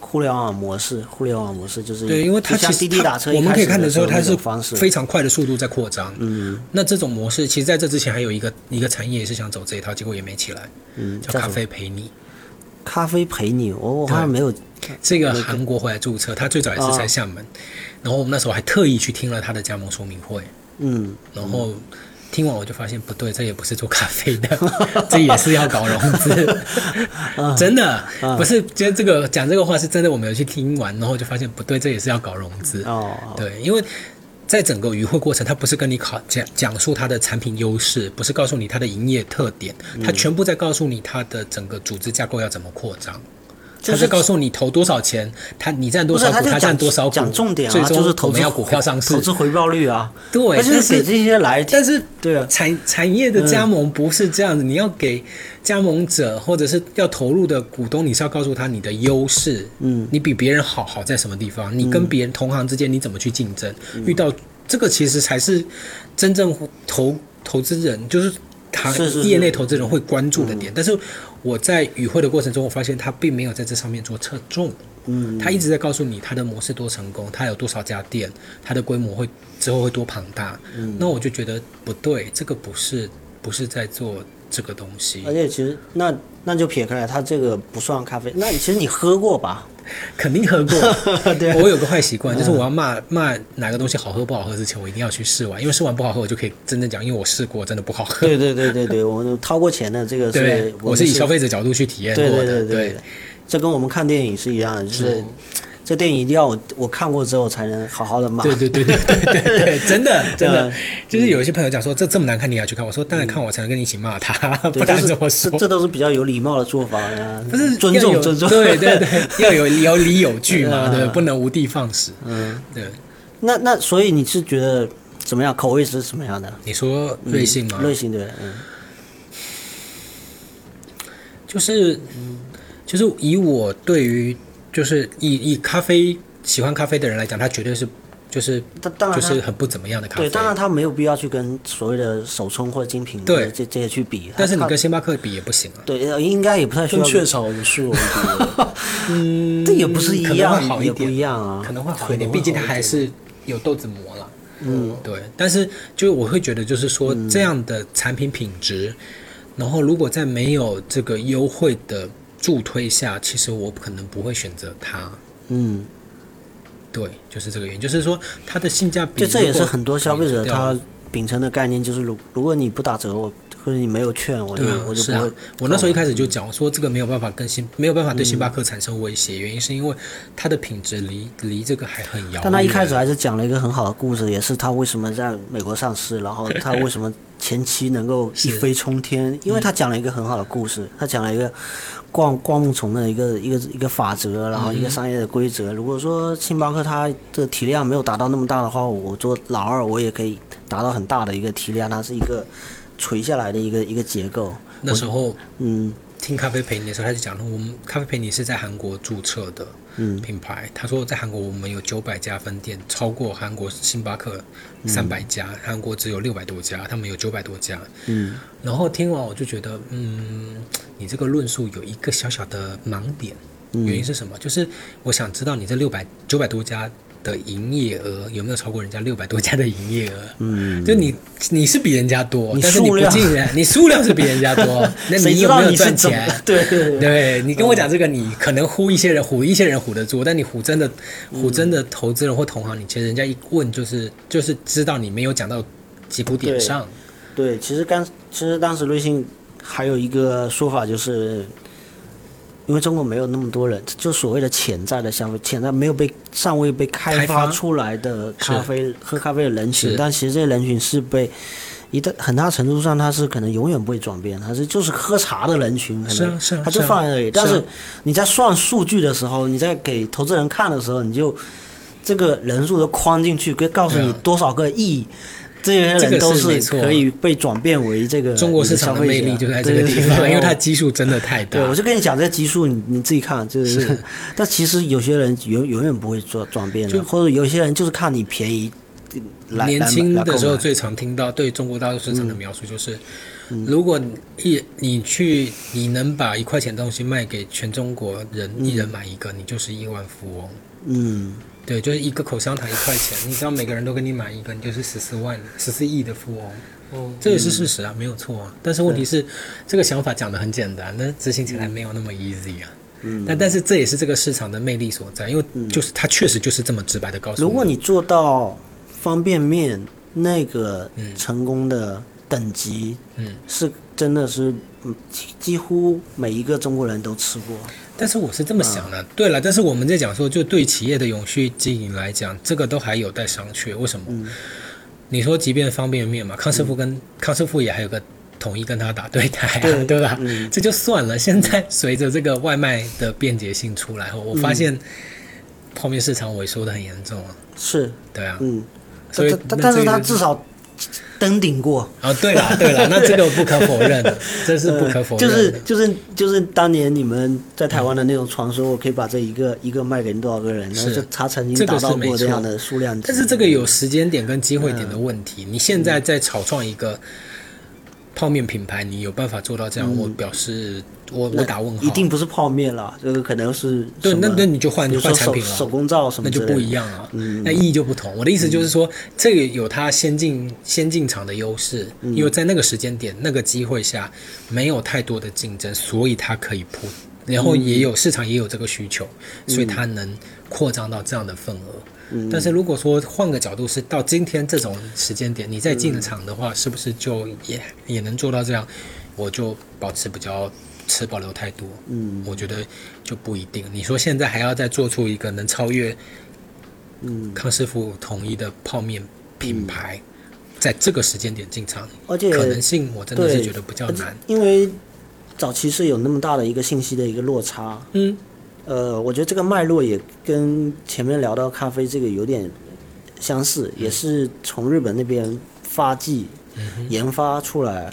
互联网模式，互联网模式就是
对，因为它
像
其实
滴滴打车，
我们可以看得出它是非常快的速度在扩张。
嗯。
那这种模式，其实在这之前还有一个一个产业也是想走这一套，结果也没起来，
嗯，
叫咖啡陪你。
咖啡陪你，我我好像没有
这个韩国回来注册，他最早也是在厦门，然后我们那时候还特意去听了他的加盟说明会，
嗯。
然后听完我就发现不对，这也不是做咖啡的，(laughs) 这也是要搞融资，(laughs) 真的不是。今天这个讲这个话是真的，我没有去听完，然后就发现不对，这也是要搞融资。
哦
对，因为在整个与会过程，他不是跟你考讲讲述他的产品优势，不是告诉你他的营业特点，他全部在告诉你他的整个组织架构要怎么扩张。
就是
告诉你投多少钱，他你占多，少股，
他
占多少股，
讲重点
最
啊，就是投资
股票上市
投。资回报率啊，
对，
他就
但
是给这些来，
但是
对啊，
产产业的加盟不是这样子，你要给加盟者或者是要投入的股东，你是要告诉他你的优势，
嗯
你比别人好好在什么地方，你跟别人同行之间你怎么去竞争，
嗯
遇到这个其实才是真正投投资人就是。行业内投资人会关注的点，但是我在与会的过程中，我发现他并没有在这上面做侧重。嗯，他一直在告诉你他的模式多成功，他有多少家店，他的规模会之后会多庞大。嗯，那我就觉得不对，这个不是不是在做这个东西
而，且其实那那就撇开来，它这个不算咖啡。那其实你喝过吧？(laughs)
肯定喝过。(laughs) 我有个坏习惯，就是我要骂骂哪个东西好喝不好喝之前，我一定要去试完，因为试完不好喝，我就可以真正讲，因为我试过，真的不好喝。
对对对对对，我们掏过钱的这个
对
是，们
我是以消费者角度去体验过
对
的。
对对对，这跟我们看电影是一样的，就是这电影一定要我我看过之后才能好好的骂。
对对对对对对对，(laughs) 真的真的
嗯，
就是有一些朋友讲说这这么难看你也要去看，我说当然看我才能跟你一起骂他，(laughs) 不，然怎么说
这？这都是比较有礼貌的做法呀。
不是
尊重尊重。
对对对，(laughs) 要有有理有据嘛，
嗯
对，不能无的放矢。
嗯，
对，
那那所以你是觉得怎么样？口味是什么样的？
你说瑞幸吗？
瑞幸对，嗯
就是，就是以我对于就是以以咖啡喜欢咖啡的人来讲，他绝对是就是
当当然
就是很不怎么样的咖啡。
对，当然他没有必要去跟所谓的手冲或者精品
对
这这些去比。
但是你跟星巴克比也不行啊。
对呃应该也不太需要，
跟雀巢的殊荣比，
嗯
这也不是一样
会好一点，
不一样啊
可能会好一点，毕竟它还是有豆子磨了。嗯，对。但是就我会觉得，就是说
嗯
这样的产品品质，然后如果在没有这个优惠的助推下，其实我可能不会选择它。
嗯，
对，就是这个原因，就是说它的性价比
就，这也是很多消费者他秉承的概念，就是如如果你不打折，我或者你没有劝，我就我就不会。，
我那时候一开始就讲我说这个没有办法跟星没有办法对星巴克产生威胁，原因是因为它的品质离离这个还很遥远。
但他一开始还是讲了一个很好的故事，也是他为什么在美国上市，然后他为什么前期能够一飞冲天，因为他讲了一个很好的故事，他讲了一个灌灌木丛的一个一个一个法则，然后一个商业的规则。如果说星巴克它的体量没有达到那么大的话，我做老二我也可以达到很大的一个体量，它是一个垂下来的一个一个结构。
那时候
嗯
听咖啡陪你的时候，他就讲了，我们咖啡陪你是在韩国注册的
嗯
品牌。他说在韩国我们有九百家分店，超过韩国星巴克三百家，韩国只有六百多家，他们有九百多家。
嗯
然后听完我就觉得，嗯，你这个论述有一个小小的盲点，原因是什么？就是我想知道你这六百九百多家的营业额有没有超过人家六百多家的营业额？
嗯，
就你你是比人家多，
你
但是你
数量
不进人，你数量是比人家多，(laughs) 那你有没有赚钱？？
对对对。
对你跟我讲这个，你可能唬一些人，唬一些人唬得住，但你唬真的唬真的投资人或同行，你其实人家一问就是就是知道你没有讲到吉普点上。
对，其实刚其实当时瑞幸还有一个说法就是，因为中国没有那么多人，就所谓的潜在的消费，潜在没有被尚未被开
开发
发出来的咖啡喝咖啡的人群，但其实这些人群是被。一旦很大程度上，他是可能永远不会转变，他是就是喝茶的人群，可能
是啊是啊
它就放在那里。但
是
你在算数据的时候，你在给投资人看的时候，你就这个人数都框进去，可以告诉你多少个亿，这些人都
是
可以被转变为这个
中国市场的魅力就在这个地方，(laughs) 因为它基数真的太大。
对，。我就跟你讲这个基数，你你自己看，就是。
是
但其实有些人永永远不会转转变的，
就
或者有些人就是看你便宜来
年轻的时候最常听到对中国大陆市场的描述就是，
嗯。
如果一你去你能把一块钱东西卖给全中国人，一人买一个，你就是亿万富翁。
嗯，
对，就是一个口香糖一块钱，你只要每个人都给你买一个，你就是十四万、十四亿的富翁。
哦，
这也是事实啊，没有错啊。但是问题是，这个想法讲的很简单，但是执行起来没有那么 easy 啊。嗯，但但是这也是这个市场的魅力所在，因为就是它确实就是这么直白的告诉你
如果你做到方便面那个
嗯
成功的等级，
嗯，
是真的是几乎每一个中国人都吃过。
但是我是这么想的，对了，但是我们在讲说，就对企业的永续经营来讲，这个都还有待商榷。为什么？你说，即便方便面嘛，康师傅跟、康师傅也还有个统一跟他打对台、啊，
对 (laughs)
对吧？
嗯
这就算了。现在随着这个外卖的便捷性出来后，我发现泡面市场萎缩的很严重啊。
是，
对啊，
嗯，
所以
但是他至少登顶过。
啊，对了对了，那这个不可否认的，(laughs) 这是不可否认
就。是就是就是当年你们在台湾的那种传说，我可以把这一个一个卖给多少个人，然后
是
就他曾经达到过这样的数量级。
但是这个有时间点跟机会点的问
嗯
题。你现在在草创一个泡面品牌，你有办法做到这样，我表示我我打问号，
一定不是泡面了，这个可能是
对，那那你就换换产品了，
手工皂什么
那就不一样啊，那意义就不同。我的意思就是说，这个有它先进先进厂的优势，因为在那个时间点、那个机会下，没有太多的竞争，所以它可以铺，然后也有市场也有这个需求，所以它能扩张到这样的份额。但是如果说换个角度是到今天这种时间点，你再进场的话，是不是就也也能做到这样？我就保持比较持保留太多。嗯，我觉得就不一定。你说现在还要再做出一个能超越，嗯，康师傅统一的泡面品牌，在这个时间点进场，
而且
可能性我真的是觉得比较难。
因为早期是有那么大的一个信息的一个落差。
嗯，
呃，我觉得这个脉络也跟前面聊到咖啡这个有点相似，也是从日本那边发迹、研发出来，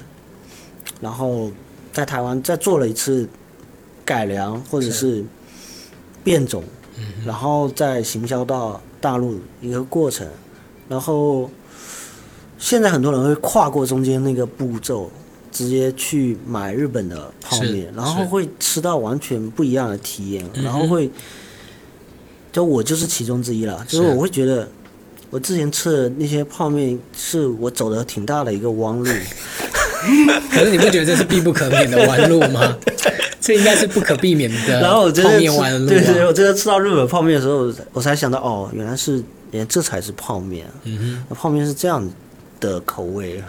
然后在台湾再做了一次改良或者是变种，然后再行销到大陆一个过程，然后现在很多人会跨过中间那个步骤，直接去买日本的泡面，然后会吃到完全不一样的体验，然后会，就我就是其中之一了，就是
是。
我会觉得。我之前吃的那些泡面，是我走了挺大的一个弯路，(laughs)
可是你不觉得这是必不可免的弯路吗？(laughs) 这应该是不可避免的
然后我真的对对，
啊。
我真的吃到日本泡面的时候，我才想到哦，原来是，原来这才是泡面、啊，
嗯
泡面是这样的口味啊，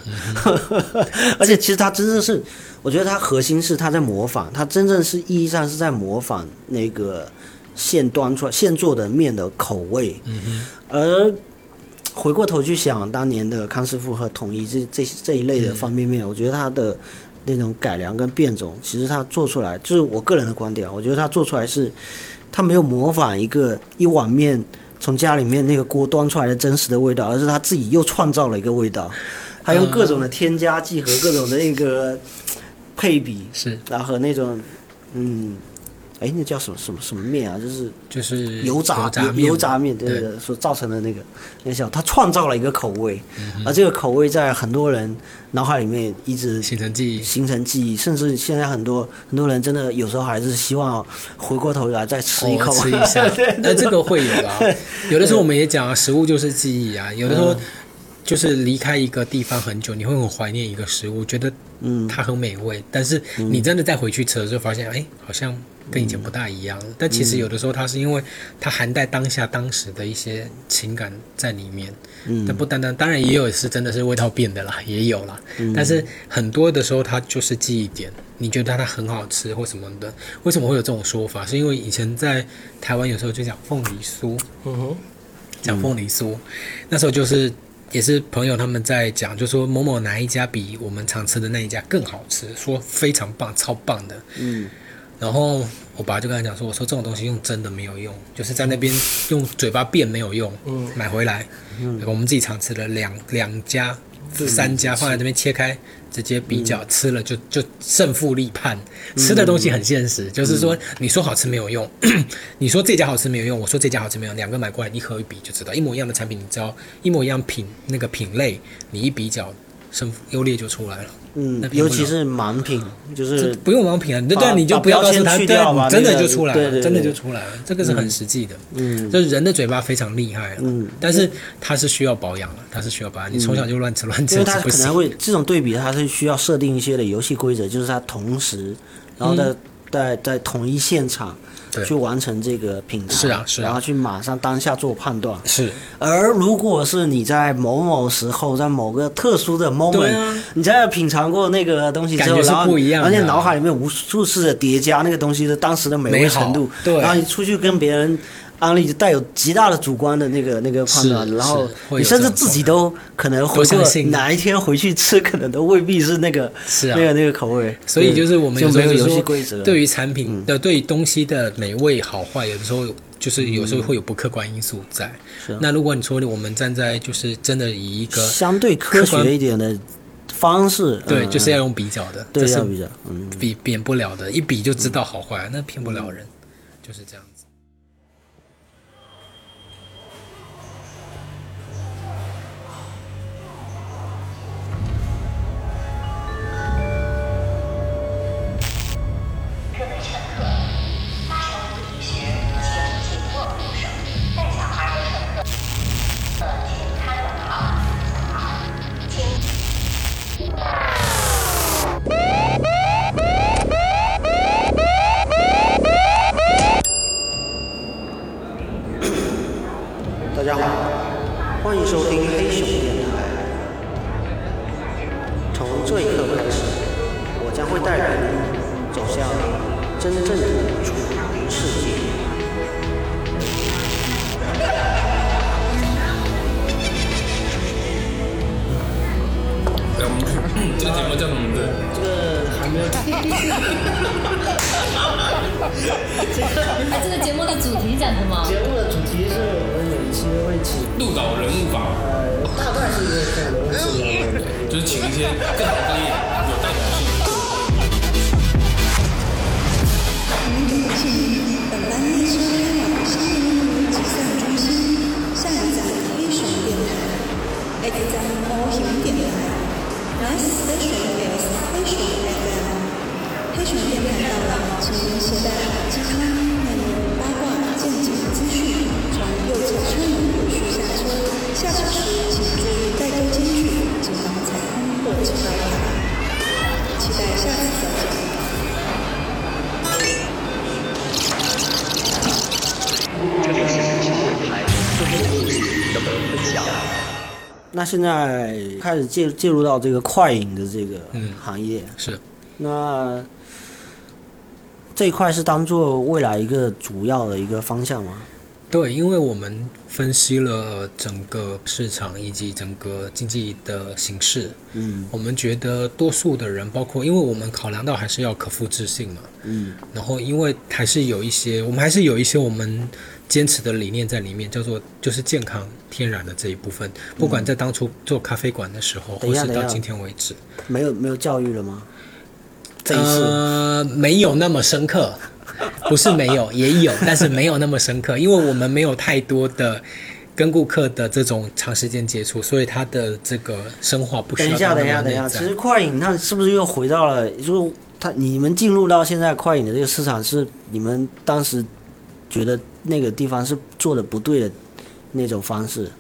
(laughs) 而且其实它真正是，我觉得它核心是它在模仿，它真正是意义上是在模仿那个现端出来现做的面的口味，
嗯
而回过头去想当年的康师傅和统一这这这一类的方便面，我觉得它的那种改良跟变种，其实它做出来，就是我个人的观点啊，我觉得它做出来是，它没有模仿一个一碗面从家里面那个锅端出来的真实的味道，而是他自己又创造了一个味道，他用各种的添加剂和各种的那个配比，
是
然后那种嗯。哎，那叫什么什么什么面啊？就是
就是
油炸油
炸面
油炸面，对对所造成的那个那小，他创造了一个口味，
嗯
而这个口味在很多人脑海里面一直
形成记忆。
形成记忆，甚至现在很多很多人真的有时候还是希望回过头来再吃一口，
哦吃一下，(laughs) 那这个会有啊。有的时候我们也讲啊，食物就是记忆啊。有的时候就是离开一个地方很久，你会很怀念一个食物，觉得
嗯
它很美味，但是你真的再回去吃的时候，发现哎，好像跟以前不大一样。但其实有的时候它是因为它含带当下当时的一些情感在里面。
嗯
但不单单，当然也有是真的是味道变的啦，也有啦。
嗯
但是很多的时候它就是记忆点，你觉得它很好吃或什么的，为什么会有这种说法？是因为以前在台湾有时候就讲凤梨酥，
嗯哼，
讲凤梨酥，那时候就是也是朋友他们在讲，就说某某哪一家比我们常吃的那一家更好吃，说非常棒，超棒的。
嗯
然后我爸就跟他讲说，我说这种东西用真的没有用，就是在那边用嘴巴变没有用，
嗯
买回来，我们自己常吃的两两家、三家放在这边切开。直接比较吃了就就胜负立判，吃的东西很现实，就是说你说好吃没有用，(coughs) 你说这家好吃没有用，我说这家好吃没有用，两个买过来一合一比就知道，一模一样的产品，你知道一模一样品那个品类，你一比较胜负优劣就出来了。
嗯尤其是盲品，就是
不用盲品啊，对
把
对，你就不要告诉他，
标签去
对
掉吧
你真的就出来了，真的就出来了，这个是很实际的。
嗯
就是人的嘴巴非常厉害啊，
嗯
但是它是需要保养的，它是需要保养。你从小就乱吃乱吃
因为它。可能会这种对比，它是需要设定一些的游戏规则，就是它同时，然后在在在同一现场去完成这个品尝，
是啊是啊。
然后去马上当下做判断。
是，
而如果是你在某某时候，在某个特殊的 moment，、
啊。
你在品尝过那个东西之后，然后而且脑海里面无数次的叠加那个东西的当时的美味程度，
对。
然后你出去跟别人安利，就带有极大的主观的那个那个判断，然后你甚至自己都可能回过
都相信
哪一天回去吃，可能都未必是那个
是啊。
那个那个口味，
所以就是我们有时
就没有游戏规则，
对于产品的、对于东西的美味好坏，有的时候就是有时候会有不客观因素在。
是啊。
那如果你说我们站在就是真的以一个
相对科学一点的方式，
对，
嗯。
就是要用比较的，这是
对要比较，嗯。
比贬不了的，一比就知道好坏，那骗不了人，就是这样
现在开始介介入到这个快影的这个
嗯。
行业，
是。
那这一块是当做未来一个主要的一个方向吗？
对，因为我们分析了整个市场以及整个经济的形势，
嗯。
我们觉得多数的人，包括因为我们考量到还是要可复制性嘛，
嗯。
然后因为还是有一些，我们还是有一些我们坚持的理念在里面，叫做就是健康天然的这一部分，不管在当初做咖啡馆的时候，或是到今天为止，
没有没有教育了吗？这一次，
呃，没有那么深刻，不是没有，(laughs) 也有，但是没有那么深刻，因为我们没有太多的跟顾客的这种长时间接触，所以他的这个生化不需
等一下，
要
等一下，等一下，其实快饮它是不是又回到了，就是他你们进入到现在快饮的这个市场，是你们当时觉得那个地方是做的不对的那种方式？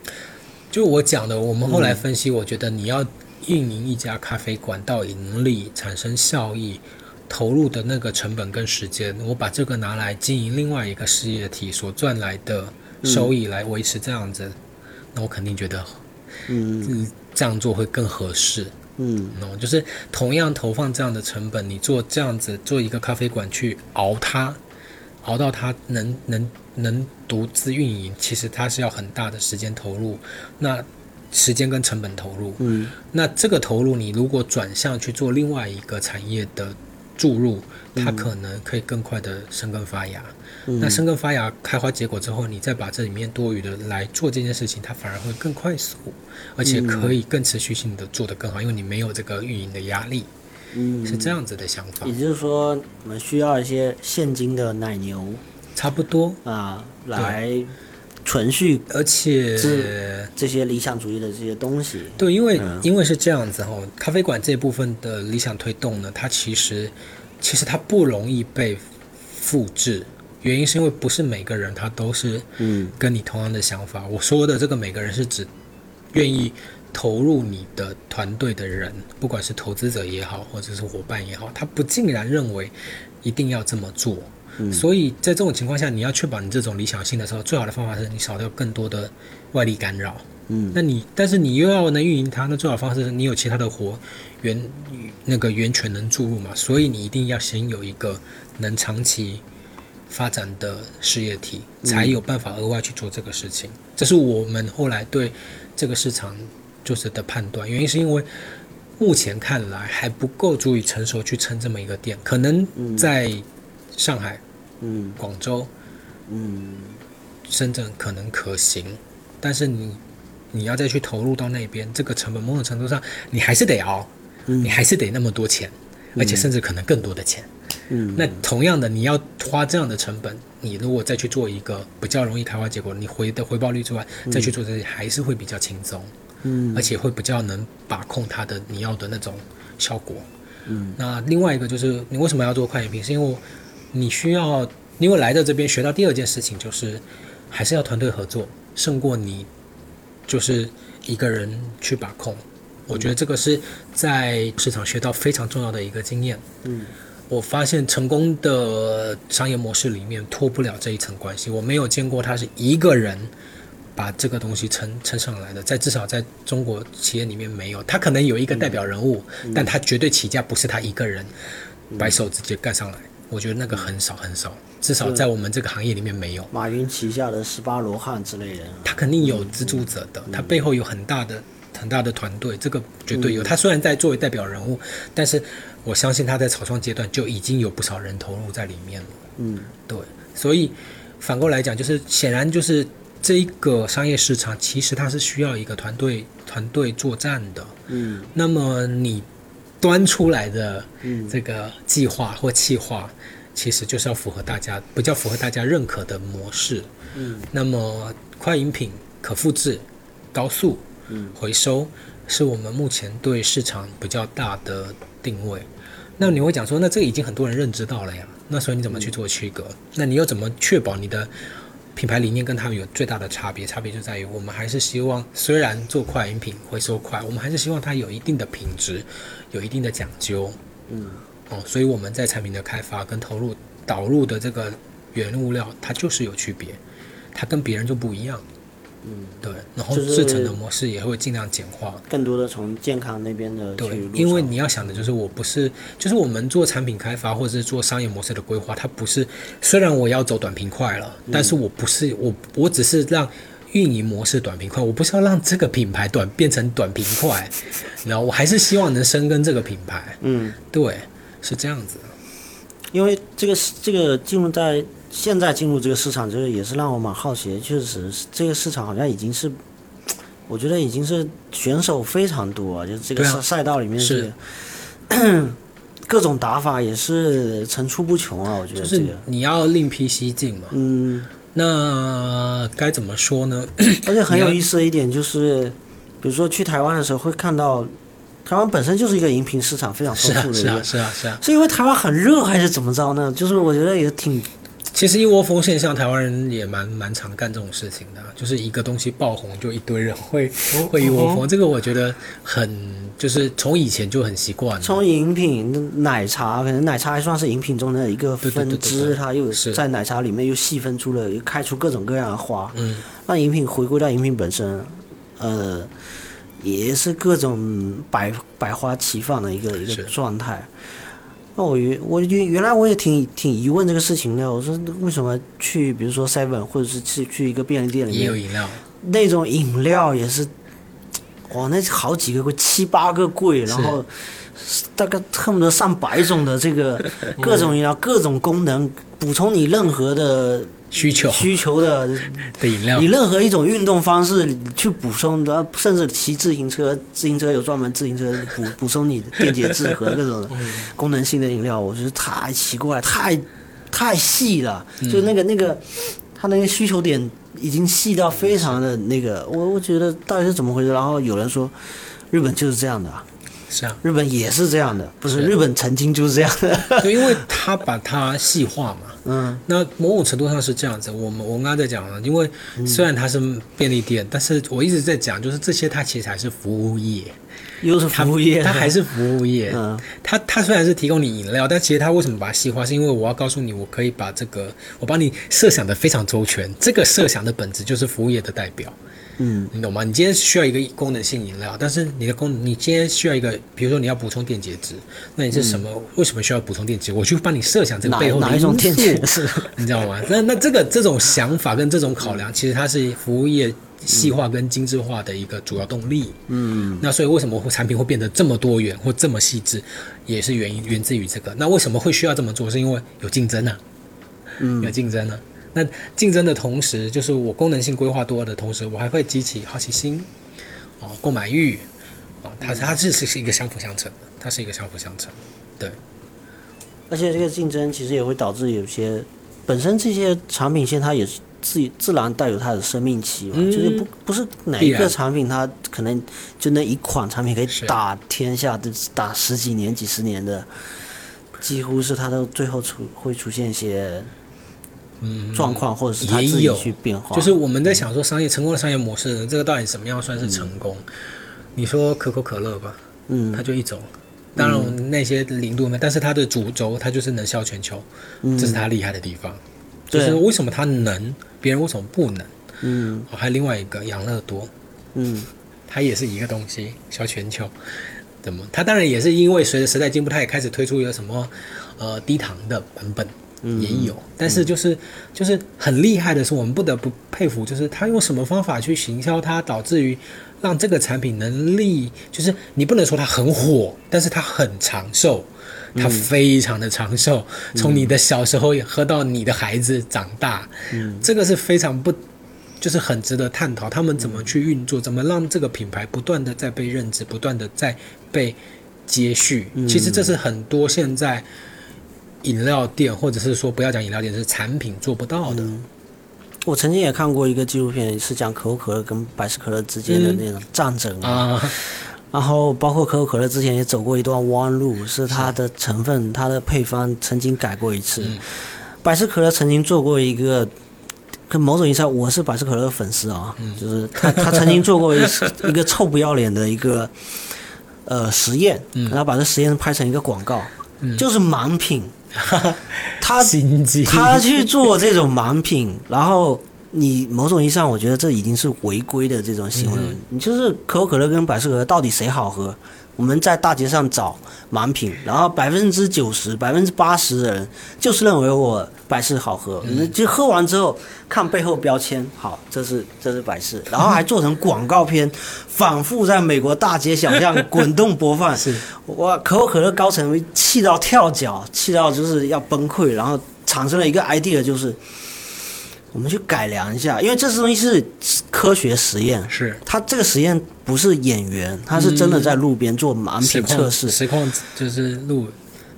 就我讲的，我们后来分析，我觉得你要运营一家咖啡馆到盈利、产生效益，投入的那个成本跟时间，我把这个拿来经营另外一个事业体所赚来的收益来维持这样子，那我肯定觉得，
嗯
嗯，这样做会更合适。
嗯
哦，就是同样投放这样的成本，你做这样子做一个咖啡馆去熬它，熬到它能能能独自运营，其实它是要很大的时间投入，那时间跟成本投入，
嗯。
那这个投入你如果转向去做另外一个产业的注入，它可能可以更快的生根发芽。那生根发芽、开花结果之后，你再把这里面多余的来做这件事情，它反而会更快速，而且可以更持续性的做得更好，因为你没有这个运营的压力，
嗯，
是这样子的想法。
也。就是说，我们需要一些现金的奶牛
差不多，
啊，来存续
而且
是这些理想主义的这些东西。
对，因为、
嗯
因为是这样子哈，咖啡馆这部分的理想推动呢，它其实其实它不容易被复制，原因是因为不是每个人他都是
嗯
跟你同样的想法。我说的这个每个人是指愿意投入你的团队的人，不管是投资者也好，或者是伙伴也好，他不竟然认为一定要这么做。所以在这种情况下，你要确保你这种理想性的时候，最好的方法是你少掉更多的外力干扰。
嗯
那你但是你又要能运营它，那最好的方式是你有其他的活源那个源泉能注入嘛，所以你一定要先有一个能长期发展的事业体，才有办法额外去做这个事情。这是我们后来对这个市场就是的判断，原因是因为目前看来还不够足以成熟去撑这么一个店，可能在上海、
嗯。
广州、
嗯。
深圳可能可行，但是你你要再去投入到那边，这个成本某种程度上你还是得熬，
嗯。
你还是得那么多钱，而且甚至可能更多的钱。
嗯。
那同样的，你要花这样的成本，你如果再去做一个比较容易开花结果，你回的回报率之外，再去做这些还是会比较轻松，
嗯。
而且会比较能把控它的你要的那种效果。
嗯。
那另外一个就是你为什么要做快饮品？是因为你需要，因为来到这边学到第二件事情就是，还是要团队合作，胜过你就是一个人去把控。我觉得这个是在市场学到非常重要的一个经验。
嗯
我发现成功的商业模式里面脱不了这一层关系，我没有见过他是一个人把这个东西撑撑上来的，在至少在中国企业里面没有，他可能有一个代表人物，但他绝对起家不是他一个人白手直接干上来，我觉得那个很少很少，至少在我们这个行业里面没有。
马云旗下的十八罗汉之类的，
他肯定有资助者的，他背后有很大的很大的团队，这个绝对有。他虽然在作为代表人物，但是我相信他在草创阶段就已经有不少人投入在里面了。
嗯，
对，所以反过来讲，就是显然就是这一个商业市场，其实它是需要一个团队团队作战的。
嗯，
那么你端出来的
嗯
这个计划或企划，其实就是要符合大家比较符合大家认可的模式。
嗯，
那么快饮品可复制、高速、
嗯
回收，是我们目前对市场比较大的定位。那你会讲说，那这个已经很多人认知到了呀，那所以你怎么去做区隔？那你又怎么确保你的品牌理念跟他们有最大的差别？差别就在于我们还是希望，虽然做快饮品回收快，我们还是希望它有一定的品质，有一定的讲究。
嗯，
哦，所以我们在产品的开发跟投入导入的这个原物料，它就是有区别，它跟别人就不一样。
嗯，
对，然后制成的模式也会尽量简化。
更多的从健康那边的
对，因为你要想的就是，我不是，就是我们做产品开发或者是做商业模式的规划，它不是，虽然我要走短平快了，但是我不是，我我只是让运营模式短平快，我不是要让这个品牌短变成短平快，然后我还是希望能深耕这个品牌。
嗯，
对，是这样子。
因为这个这个进入在现在进入这个市场，就是也是让我蛮好奇的，确实是这个市场好像已经是，我觉得已经是选手非常多啊，就是这个赛赛道里面
是 (coughs)
各种打法也是层出不穷啊，我觉
就是
得这个，
你要另辟蹊径嘛。
嗯，
那该怎么说呢？(coughs)
而且很有意思的一点就是，比如说去台湾的时候会看到，台湾本身就是一个饮品市场非常
是啊，
丰富的一个
是啊，，是啊，是啊。
是因为台湾很热还是怎么着呢？就是我觉得也挺
其实一窝蜂现象，台湾人也蛮蛮常干这种事情的啊，就是一个东西爆红，就一堆人会会一窝蜂。这个我觉得很，就是从以前就很习惯了。
从饮品奶茶，可能奶茶还算是饮品中的一个分支，
对
它又
是
在奶茶里面又细分出了，又开出各种各样的花，
嗯，
那饮品回归到饮品本身，呃，也是各种百百花齐放的一个一个
是
状态。那我原我原原来我也挺挺疑问这个事情的，我说为什么去比如说 Seven 或者是去去一个便利店里面，
也有饮料，
那种饮料也是，哇，那好几个柜，七八个柜，然后大概恨不得上百种的这个 (laughs) 各种饮料、各种功能，补充你任何的
需求
需求的，(laughs)
的饮料
以，任何一种运动方式去补充的，甚至骑自行车，自行车有专门自行车补补充你的电解质和各种 (laughs) 功能性的饮料，我觉得太奇怪，太太细了，就那个那个他那个需求点已经细到非常的那个，我我觉得到底是怎么回事？然后有人说。日本就是这样的啊，
是啊，
日本也是这样的，不是
是
日本曾经就是这样的。(laughs)
对，因为他把它细化嘛。
嗯，
那某种程度上是这样子，我们我刚刚在讲了，因为虽然它是便利店，但是我一直在讲，就是这些它其实还是服务业，
又是
它
服务业，
它还是服务业。
嗯
它它虽然是提供你饮料，但其实它为什么把它细化？是因为我要告诉你，我可以把这个我帮你设想的非常周全。这个设想的本质就是服务业的代表，
嗯
你懂吗？你今天需要一个功能性饮料，但是你的功，你今天需要一个，比如说你要补充电解质，那你是什么？为什么需要补充电解质？我去帮你设想这个背后的
哪一种电解质？(laughs)
你知道吗？那那这个这种想法跟这种考量，其实它是服务业细化跟精致化的一个主要动力。
嗯
那所以为什么会产品会变得这么多元或这么细致，也是原因源自于这个。那为什么会需要这么做？是因为有竞争啊，
嗯
有竞争啊。那竞争的同时，就是我功能性规划多的同时，我还会激起好奇心，哦，购买欲，哦，它它这是是一个相辅相成的，它是一个相辅相成。对，
而且这个竞争其实也会导致有些本身这些产品线它也是自自然带有它的生命期嘛，
嗯
就是不不是哪一个产品它可能就那一款产品可以打天下的打十几年几十年的，几乎是它的最后出会出现一些状况，或者是它自己
也有
去变化，
就是我们在想说商业成功的商业模式，这个到底怎么样算是成功？你说可口可乐吧，
嗯
它就一种，当然那些零度呢，但是它的主轴它就是能销全球，这是它厉害的地方。就是为什么它能，别人为什么不能？
嗯
哦还有另外一个养乐多，
嗯
它也是一个东西，销全球。怎么？它当然也是因为随着时代进步，它也开始推出一个什么呃低糖的版本。也有，但是就是就是很厉害的是，我们不得不佩服，就是他用什么方法去行销它，导致于让这个产品能力，就是你不能说它很火，但是它很长寿，它非常的长寿，(laughs) 从你的小时候喝到你的孩子长大，这个是非常不。就是很值得探讨，他们怎么去运作，怎么让这个品牌不断的在被认知，不断的在被接续。其实这是很多现在饮料店，或者是说不要讲饮料店，是产品做不到的。
我曾经也看过一个纪录片，是讲可口可乐跟百事可乐之间的那种战争
啊，
然后包括可口可乐之前也走过一段弯路，是它的成分、它的配方曾经改过一次。百事可乐曾经做过一个，跟某种意义上我是百事可乐的粉丝啊，就是他他曾经做过一次 (laughs) 一个臭不要脸的一个呃实验，然后把这实验拍成一个广告，就是盲品。他
心机，
他去做这种盲品，然后你某种意义上，我觉得这已经是违规的这种行为。你就是可口可乐跟百事可乐到底谁好喝？我们在大街上找盲品，然后百分之九十、百分之八十的人就是认为我百事好喝，就喝完之后看背后标签，好，这是这是百事，然后还做成广告片，反复在美国大街小巷滚动播放。(laughs)
是，
哇，可口可乐高层气到跳脚，气到就是要崩溃，然后产生了一个 idea，就是我们去改良一下，因为这东西是科学实验，
是。
他这个实验不是演员，他是真的在路边做盲品测试，
实况就是录，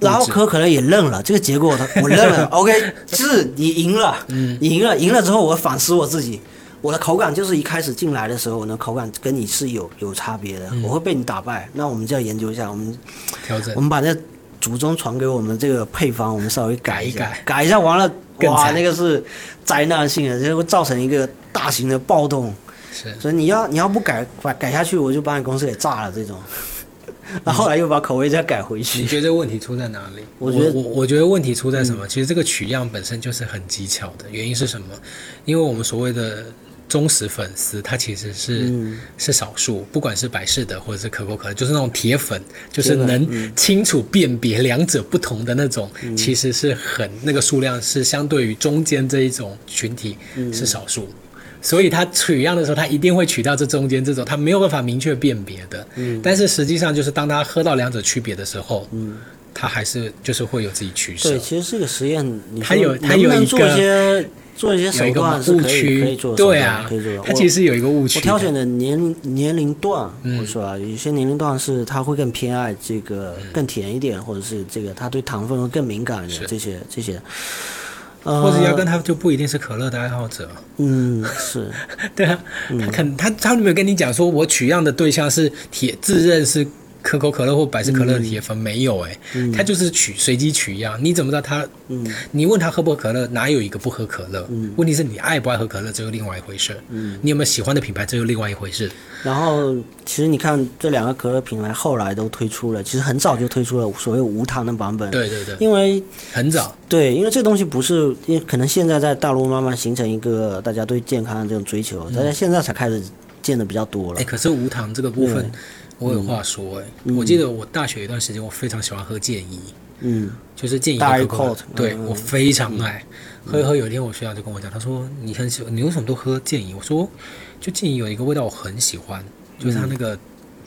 然后可口可乐也认了这个结果他，(laughs) 我认了，OK，是你赢了，
嗯
你赢了，赢了之后我反思我自己，我的口感就是一开始进来的时候，我的口感跟你是有有差别的，
嗯
我会被你打败，那我们就要研究一下，我们
调整
我。们把这祖宗传给我们这个配方，我们稍微改一，
改改
改一下，完了，哇，那个是灾难性的，就会造成一个大型的暴动。
是
所以你要你要不改改改下去，我就把你公司给炸了这种。(laughs) 那后来又把口味再改回去你。
觉得问题出在哪里？
我觉得嗯
我我觉得问题出在什么？其实这个取样本身就是很技巧的，原因是什么？因为我们所谓的忠实粉丝，他其实是、
嗯
是少数，不管是百事的或者是可口可乐，就是那种铁粉，就是能
嗯
清楚辨别两者不同的那种，其实是很那个数量是相对于中间这一种群体
嗯
是少数。所以他取样的时候，他一定会取到这中间这种他没有办法明确辨别的。
嗯
但是实际上就是当他喝到两者区别的时候，他还是就是会有自己取舍
对，。其实这个实验，你说
它有他有一
些做一些手段是可以做，
对啊
可以做。，
它其实有一个误区。
我挑选的年龄年龄段，
嗯
我说啊，有些年龄段是他会更偏爱这个更甜一点，或者是这个他对糖分会更敏感一点，
是
这些这些。呃，
或者压根他就不一定是可乐的爱好者，
嗯是。(laughs)
对啊，他可能他他没有跟你讲说我取样的对象是铁自认是可口可乐或百事可乐的铁粉，没有哎、他就是取随机取样，你怎么知道他？
嗯
你问他喝不喝可乐，哪有一个不喝可乐？嗯问题是你爱不爱喝可乐，这又另外一回事。嗯你有没有喜欢的品牌，这又另外一回事。
然后，其实你看这两个可乐品牌后来都推出了，其实很早就推出了所谓无糖的版本。，
对对对，
因为
很早，
对，因为这东西不是，因为可能现在在大陆慢慢形成一个大家对健康的这种追求，大家现在才开始见的比较多了
哎、。可是无糖这个部分
对，
我有话说哎、我记得我大学有一段时间，我非常喜欢喝健怡。
嗯，
就是建议
大
的可口可对
嗯
我非常爱。喝一喝，有一天我学长就跟我讲，他说你很喜欢，你为什么都喝健怡？我说就健怡有一个味道我很喜欢，就是它那个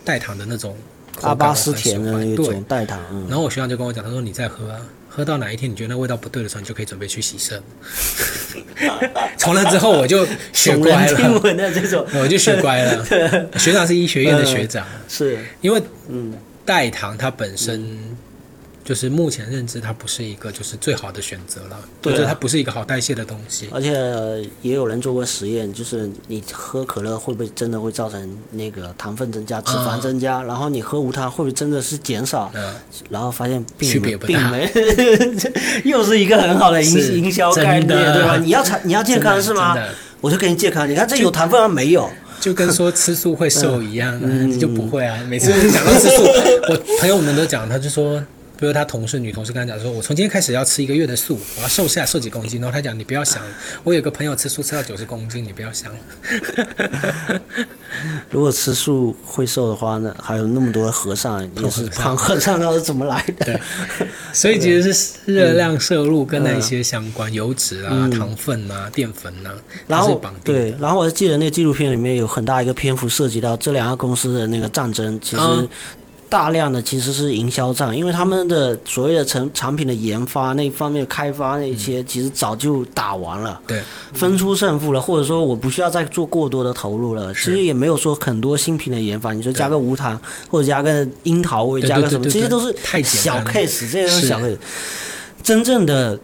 代糖的那种口感
阿巴斯甜的那种，代糖，嗯，
然后我学长就跟我讲，他说你再喝啊，喝到哪一天你觉得那味道不对的时候，你就可以准备去洗肾。(laughs) 从那之后我就学乖
了。听
了，
闻的这种，
我就学乖了。学长是医学院的学长，(laughs)
是，
因为
嗯，
代糖它本身就是目前认知它不是一个就是最好的选择了，
对啊
就是它不是一个好代谢的东西。
而且也有人做过实验，就是你喝可乐会不会真的会造成那个糖分增加、脂肪增加，然后你喝无糖会不会真的是减少？
嗯，(laughs)
然后发现并没并没，(laughs) 又是一个很好的营营销概念，对吧？你要产 (laughs) 你要健康是吗？我就给你健康，你看这有糖分吗？没有。
就跟说吃素会瘦一样啊，
嗯
就不会啊。每次讲到吃素，我朋友们都讲，他就说比如他同事女同事跟他讲说，我从今天开始要吃一个月的素，我要瘦下瘦几公斤，然后他讲你不要想，我有个朋友吃素吃到九十公斤，你不要想。(laughs)
如果吃素会瘦的话，那还有那么多和尚也是胖和尚，那是怎么来的？
对 (laughs) 所以其实是热量摄入跟那些相关，油脂啊、糖分啊、淀粉啊，
然后对，然后我记得那个纪录片里面有很大一个篇幅涉及到这两个公司的那个战争，其实
嗯
大量的其实是营销战，因为他们的所谓的成产品的研发那方面开发那些，其实早就打完了。
对
分出胜负了，或者说我不需要再做过多的投入了。其实也没有说很多新品的研发，你说加个无糖或者加个樱桃味，加个什么，这些都是小 case，这些都是
是
小 case。真正的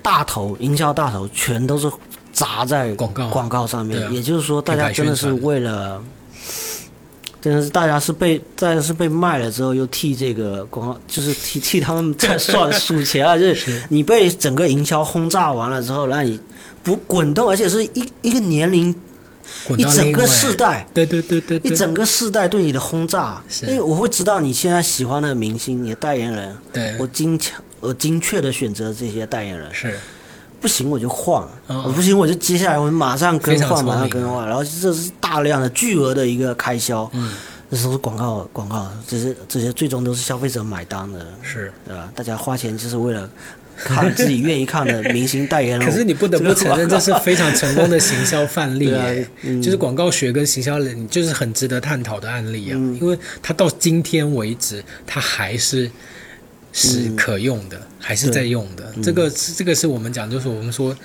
大头营销大头全都是砸在
广告
广告上面也就是说，大家真的是为了。真的是大家是被，大家是被卖了之后，又替这个广告，就是替替他们在 (laughs) 算数钱啊！就是你被整个营销轰炸完了之后，让你不滚动，而且是一一个年龄
滚
一整个世代，
对对对对对，
一整个世代对你的轰炸，因为我会知道你现在喜欢的明星，你的代言人，
对。
我精巧，我精确的选择这些代言人，
是
不行我就换，
哦
我不行我就接下来我马上更换，马上更换，然后这是大量的巨额的一个开销，
嗯，
这都是广告广告，这些这些最终都是消费者买单的，
是。
对吧？大家花钱就是为了看自己愿意看的明星代言人，(laughs)
可是你不得不承认，这是非常成功的行销范例 (laughs)
对啊，嗯。
就是广告学跟行销人，就是很值得探讨的案例啊。
嗯。
因为它到今天为止，它还是是可用的，还是在用的。这个是这个是我们讲，就是我们说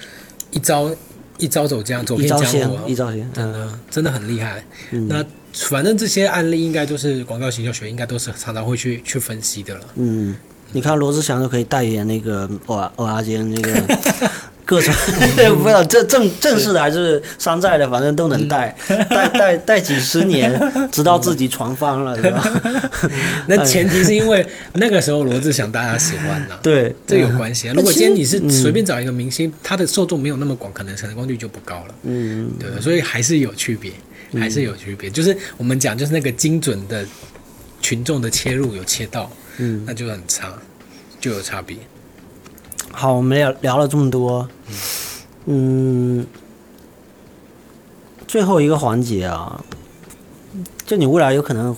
一招一招走江，走
一招
遍江湖啊，，
鲜一招鲜，嗯
真的真的很厉害。那反正这些案例应该都是广告行销学，应该都是常常会去去分析的了。
嗯，你看罗志祥都可以代言那个欧亚欧亚间那个 (laughs) 各种，(laughs) 不知道这正正式的还是山寨的，反正都能带，(laughs) 带带带几十年，(laughs) 直到自己传翻了，对吧？
那前提是因为那个时候罗志祥大家喜欢呐、
对，
这有关系啊。如果今天你是随便找一个明星，他的受众没有那么广，可能成功率就不高了。
嗯，
对，所以还是有区别，还是有区别。就是我们讲，就是那个精准的群众的切入有切到，
嗯，
那就很差，就有差别。
好，我们聊聊了这么多，嗯，最后一个环节啊，就你未来有可能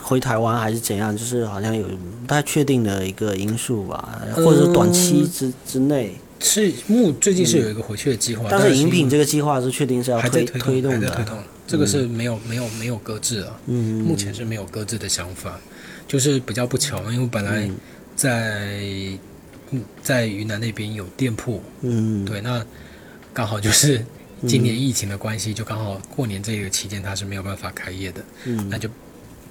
回台湾还是怎样，就是好像有不太确定的一个因素吧，或者是短期之之内。
是目最近是有一个回去的计划，
嗯但是饮品
这
这个计划是确定是要推
推
动的，
推动，这个是没有没有没有搁置啊。
嗯，
目前是没有搁置的想法，就是比较不巧，因为本来
嗯
在嗯在云南那边有店铺，
嗯，
对，那刚好就是今年疫情的关系，就刚好过年这个期间它是没有办法开业的，
嗯。
那就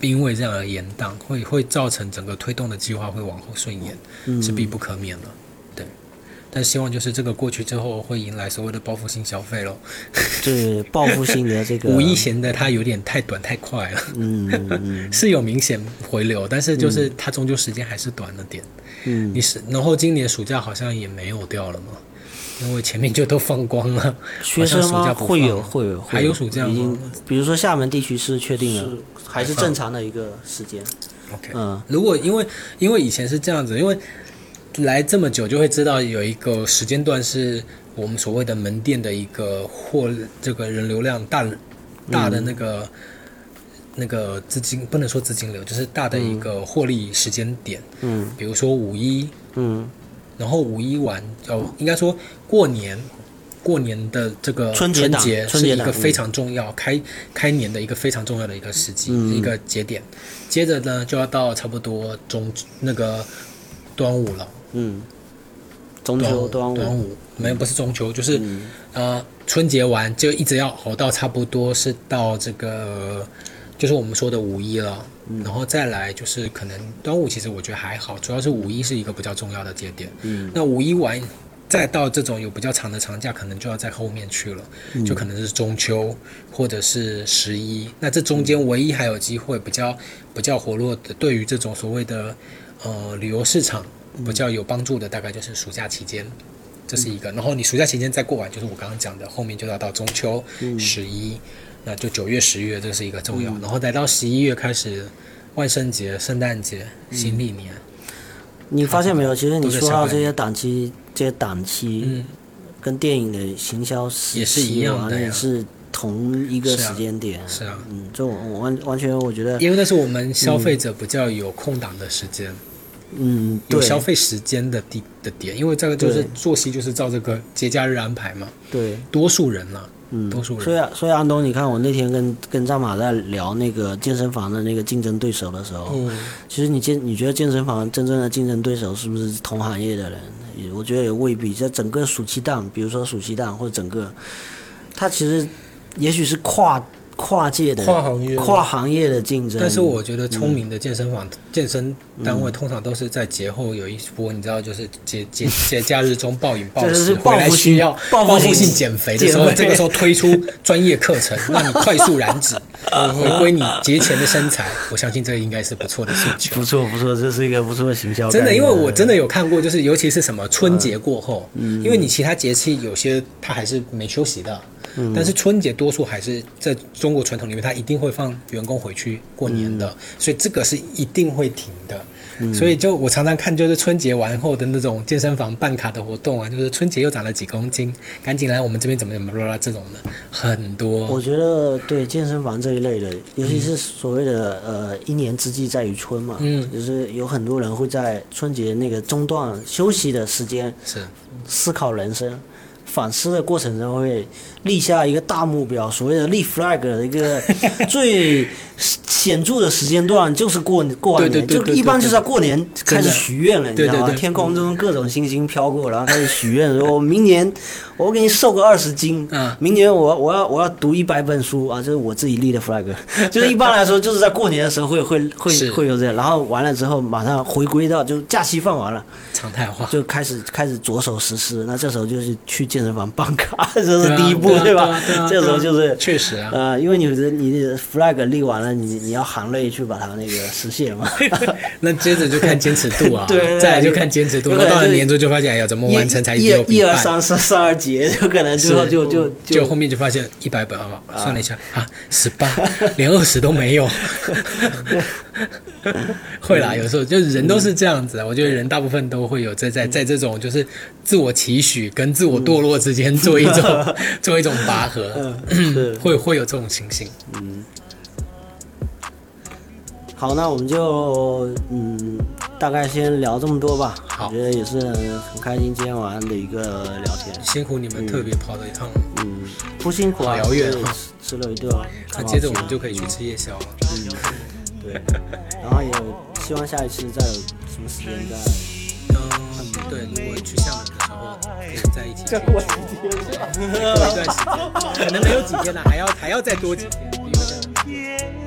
因为这样而延档，会会造成整个推动的计划会往后顺延，
嗯。
是必不可免的，对。但希望就是这个过去之后，会迎来所谓的报复性消费咯。(laughs)
对报复性的这个
五一闲的它有点太短太快了，
嗯嗯 (laughs)
是有明显回流，但是就是它终究时间还是短了点。
嗯。
你是，然后今年暑假好像也没有掉了嘛，因为前面就都放光了。
学生
暑假
会有，会有，
还有暑假吗？
已经，比如说厦门地区是确定了，还是正常的一个时间。
OK，
嗯。
如果因为因为以前是这样子，因为来这么久就会知道有一个时间段是我们所谓的门店的一个货这个人流量大大的那个、那个资金不能说资金流，就是大的一个获利时间点。
嗯。
比如说五一，
嗯，
然后五一完哦，应该说过年，过年的这个
春节春节
是一个非常重要、开开年的一个非常重要的一个时机、
嗯。
一个节点。接着呢，就要到差不多中那个端午了，
嗯，中秋、端午
端
午，
午没有不是中秋，就是、
嗯
呃春节完就一直要熬到差不多是到这个。就是我们说的五一了，
嗯
然后再来就是可能端午，其实我觉得还好，主要是五一是一个比较重要的节点。
嗯
那五一完，再到这种有比较长的长假，可能就要在后面去了，
嗯
就可能是中秋或者是十一。那这中间唯一还有机会比较比较活络的，对于这种所谓的呃旅游市场比较有帮助的，大概就是暑假期间。这是一个，然后你暑假期间再过完，就是我刚刚讲的，后面就要到中秋、十一，那就九月、十月，这是一个重要。然后再到十一月开始，万圣节、圣诞节、新历年，
你发现没有？其实你说到这些档期，这些档期，
嗯，
跟电影的行销时
也是一样的
也是同一个时间点。
是啊，
嗯，这我完完全我觉得，
因为那是我们消费者比较有空档的时间，
嗯，对
有消费时间的地的点，因为这个就是作息就是照这个节假日安排嘛，
对，
多数人啦，
嗯，
多数人，
所以啊，所以安东，你看我那天跟跟张马在聊那个健身房的那个竞争对手的时候，
嗯，
其实你健你觉得健身房真正的竞争对手是不是同行业的人？我觉得也未必。在整个暑期档，比如说暑期档或者整个，它其实也许是跨跨界的
跨行业
跨行业的竞争。
但是我觉得聪明的健身房、健身单位通常都是在节后有一波，你知道，就是节节 (laughs) 节假日中暴饮暴食，回来需要
报复性
性减肥的时候，这个时候推出专业课程，(laughs) 让你快速燃脂，回归你节前的身材。我相信这个应该是不错的诉求
不。错不错，这是一个不错的行销。
真的，因为我真的有看过，就是尤其是什么春节过后，嗯因为你其他节气有些他还是没休息的，但是春节多数还是在中国传统里面，他一定会放员工回去过年的，所以这个是一定会停的。所以就我常常看，就是春节完后的那种健身房办卡的活动啊，就是春节又长了几公斤，赶紧来我们这边怎么怎么啦啦这种的很多我。
觉得对健身房这一类的，尤其是所谓的呃一年之计在于春嘛，
嗯
就是有很多人会在春节那个中断休息的时间
是，
思考人生。反思的过程中会立下一个大目标，所谓的立 flag 的一个 (laughs) 最显著的时间段就是过过完年，就一般就是要过年开始许愿了，你知道吗？天空中各种星星飘过，然后开始许愿，说我明年 (laughs) 我给你瘦个二十斤，
嗯。
明年我我要我要读一百本书啊，这是我自己立的 flag，(laughs) 就是一般来说就是在过年的时候会会会会有这样，然后完了之后马上回归到就假期放完了。
常态化。
就开始开始着手实施，那这时候就是去健身房办卡，这是第一步，
对啊
吧？(laughs) 这时候就是
确实啊
呃，因为你的你的 flag 立完了，你你要含泪去把它那个实现嘛。(laughs) (laughs)
那接着就看坚持度啊，
对
再来就看坚持度。那到了年终就发现，哎呀，怎么完成才
一一二
半？
三四三二节，就可能最后就就
就后面就发现一百本好不好？算了一下啊，十八，连二十都没有。会啦，有时候就是人都是这样子啊。我觉得人大部分都会有在在在这种就是自我期许跟自我堕落之间做一种做一种拔河，(clears throat)
是
会会有这种情形。
嗯好，那我们就嗯，大概先聊这么多吧。
好
我觉得也是很开心今天晚上的一个聊天。
辛苦你们特别跑了一趟，
嗯，不辛苦啊，
好遥远
吃了一顿，
那接着我们就可以去吃夜宵了。
嗯对，然后也希望下一次再有什么时间再。(laughs)
嗯，对，如果去厦门在一起，过几天了，过一段时间，可能没有几天了，还要还要再多几天。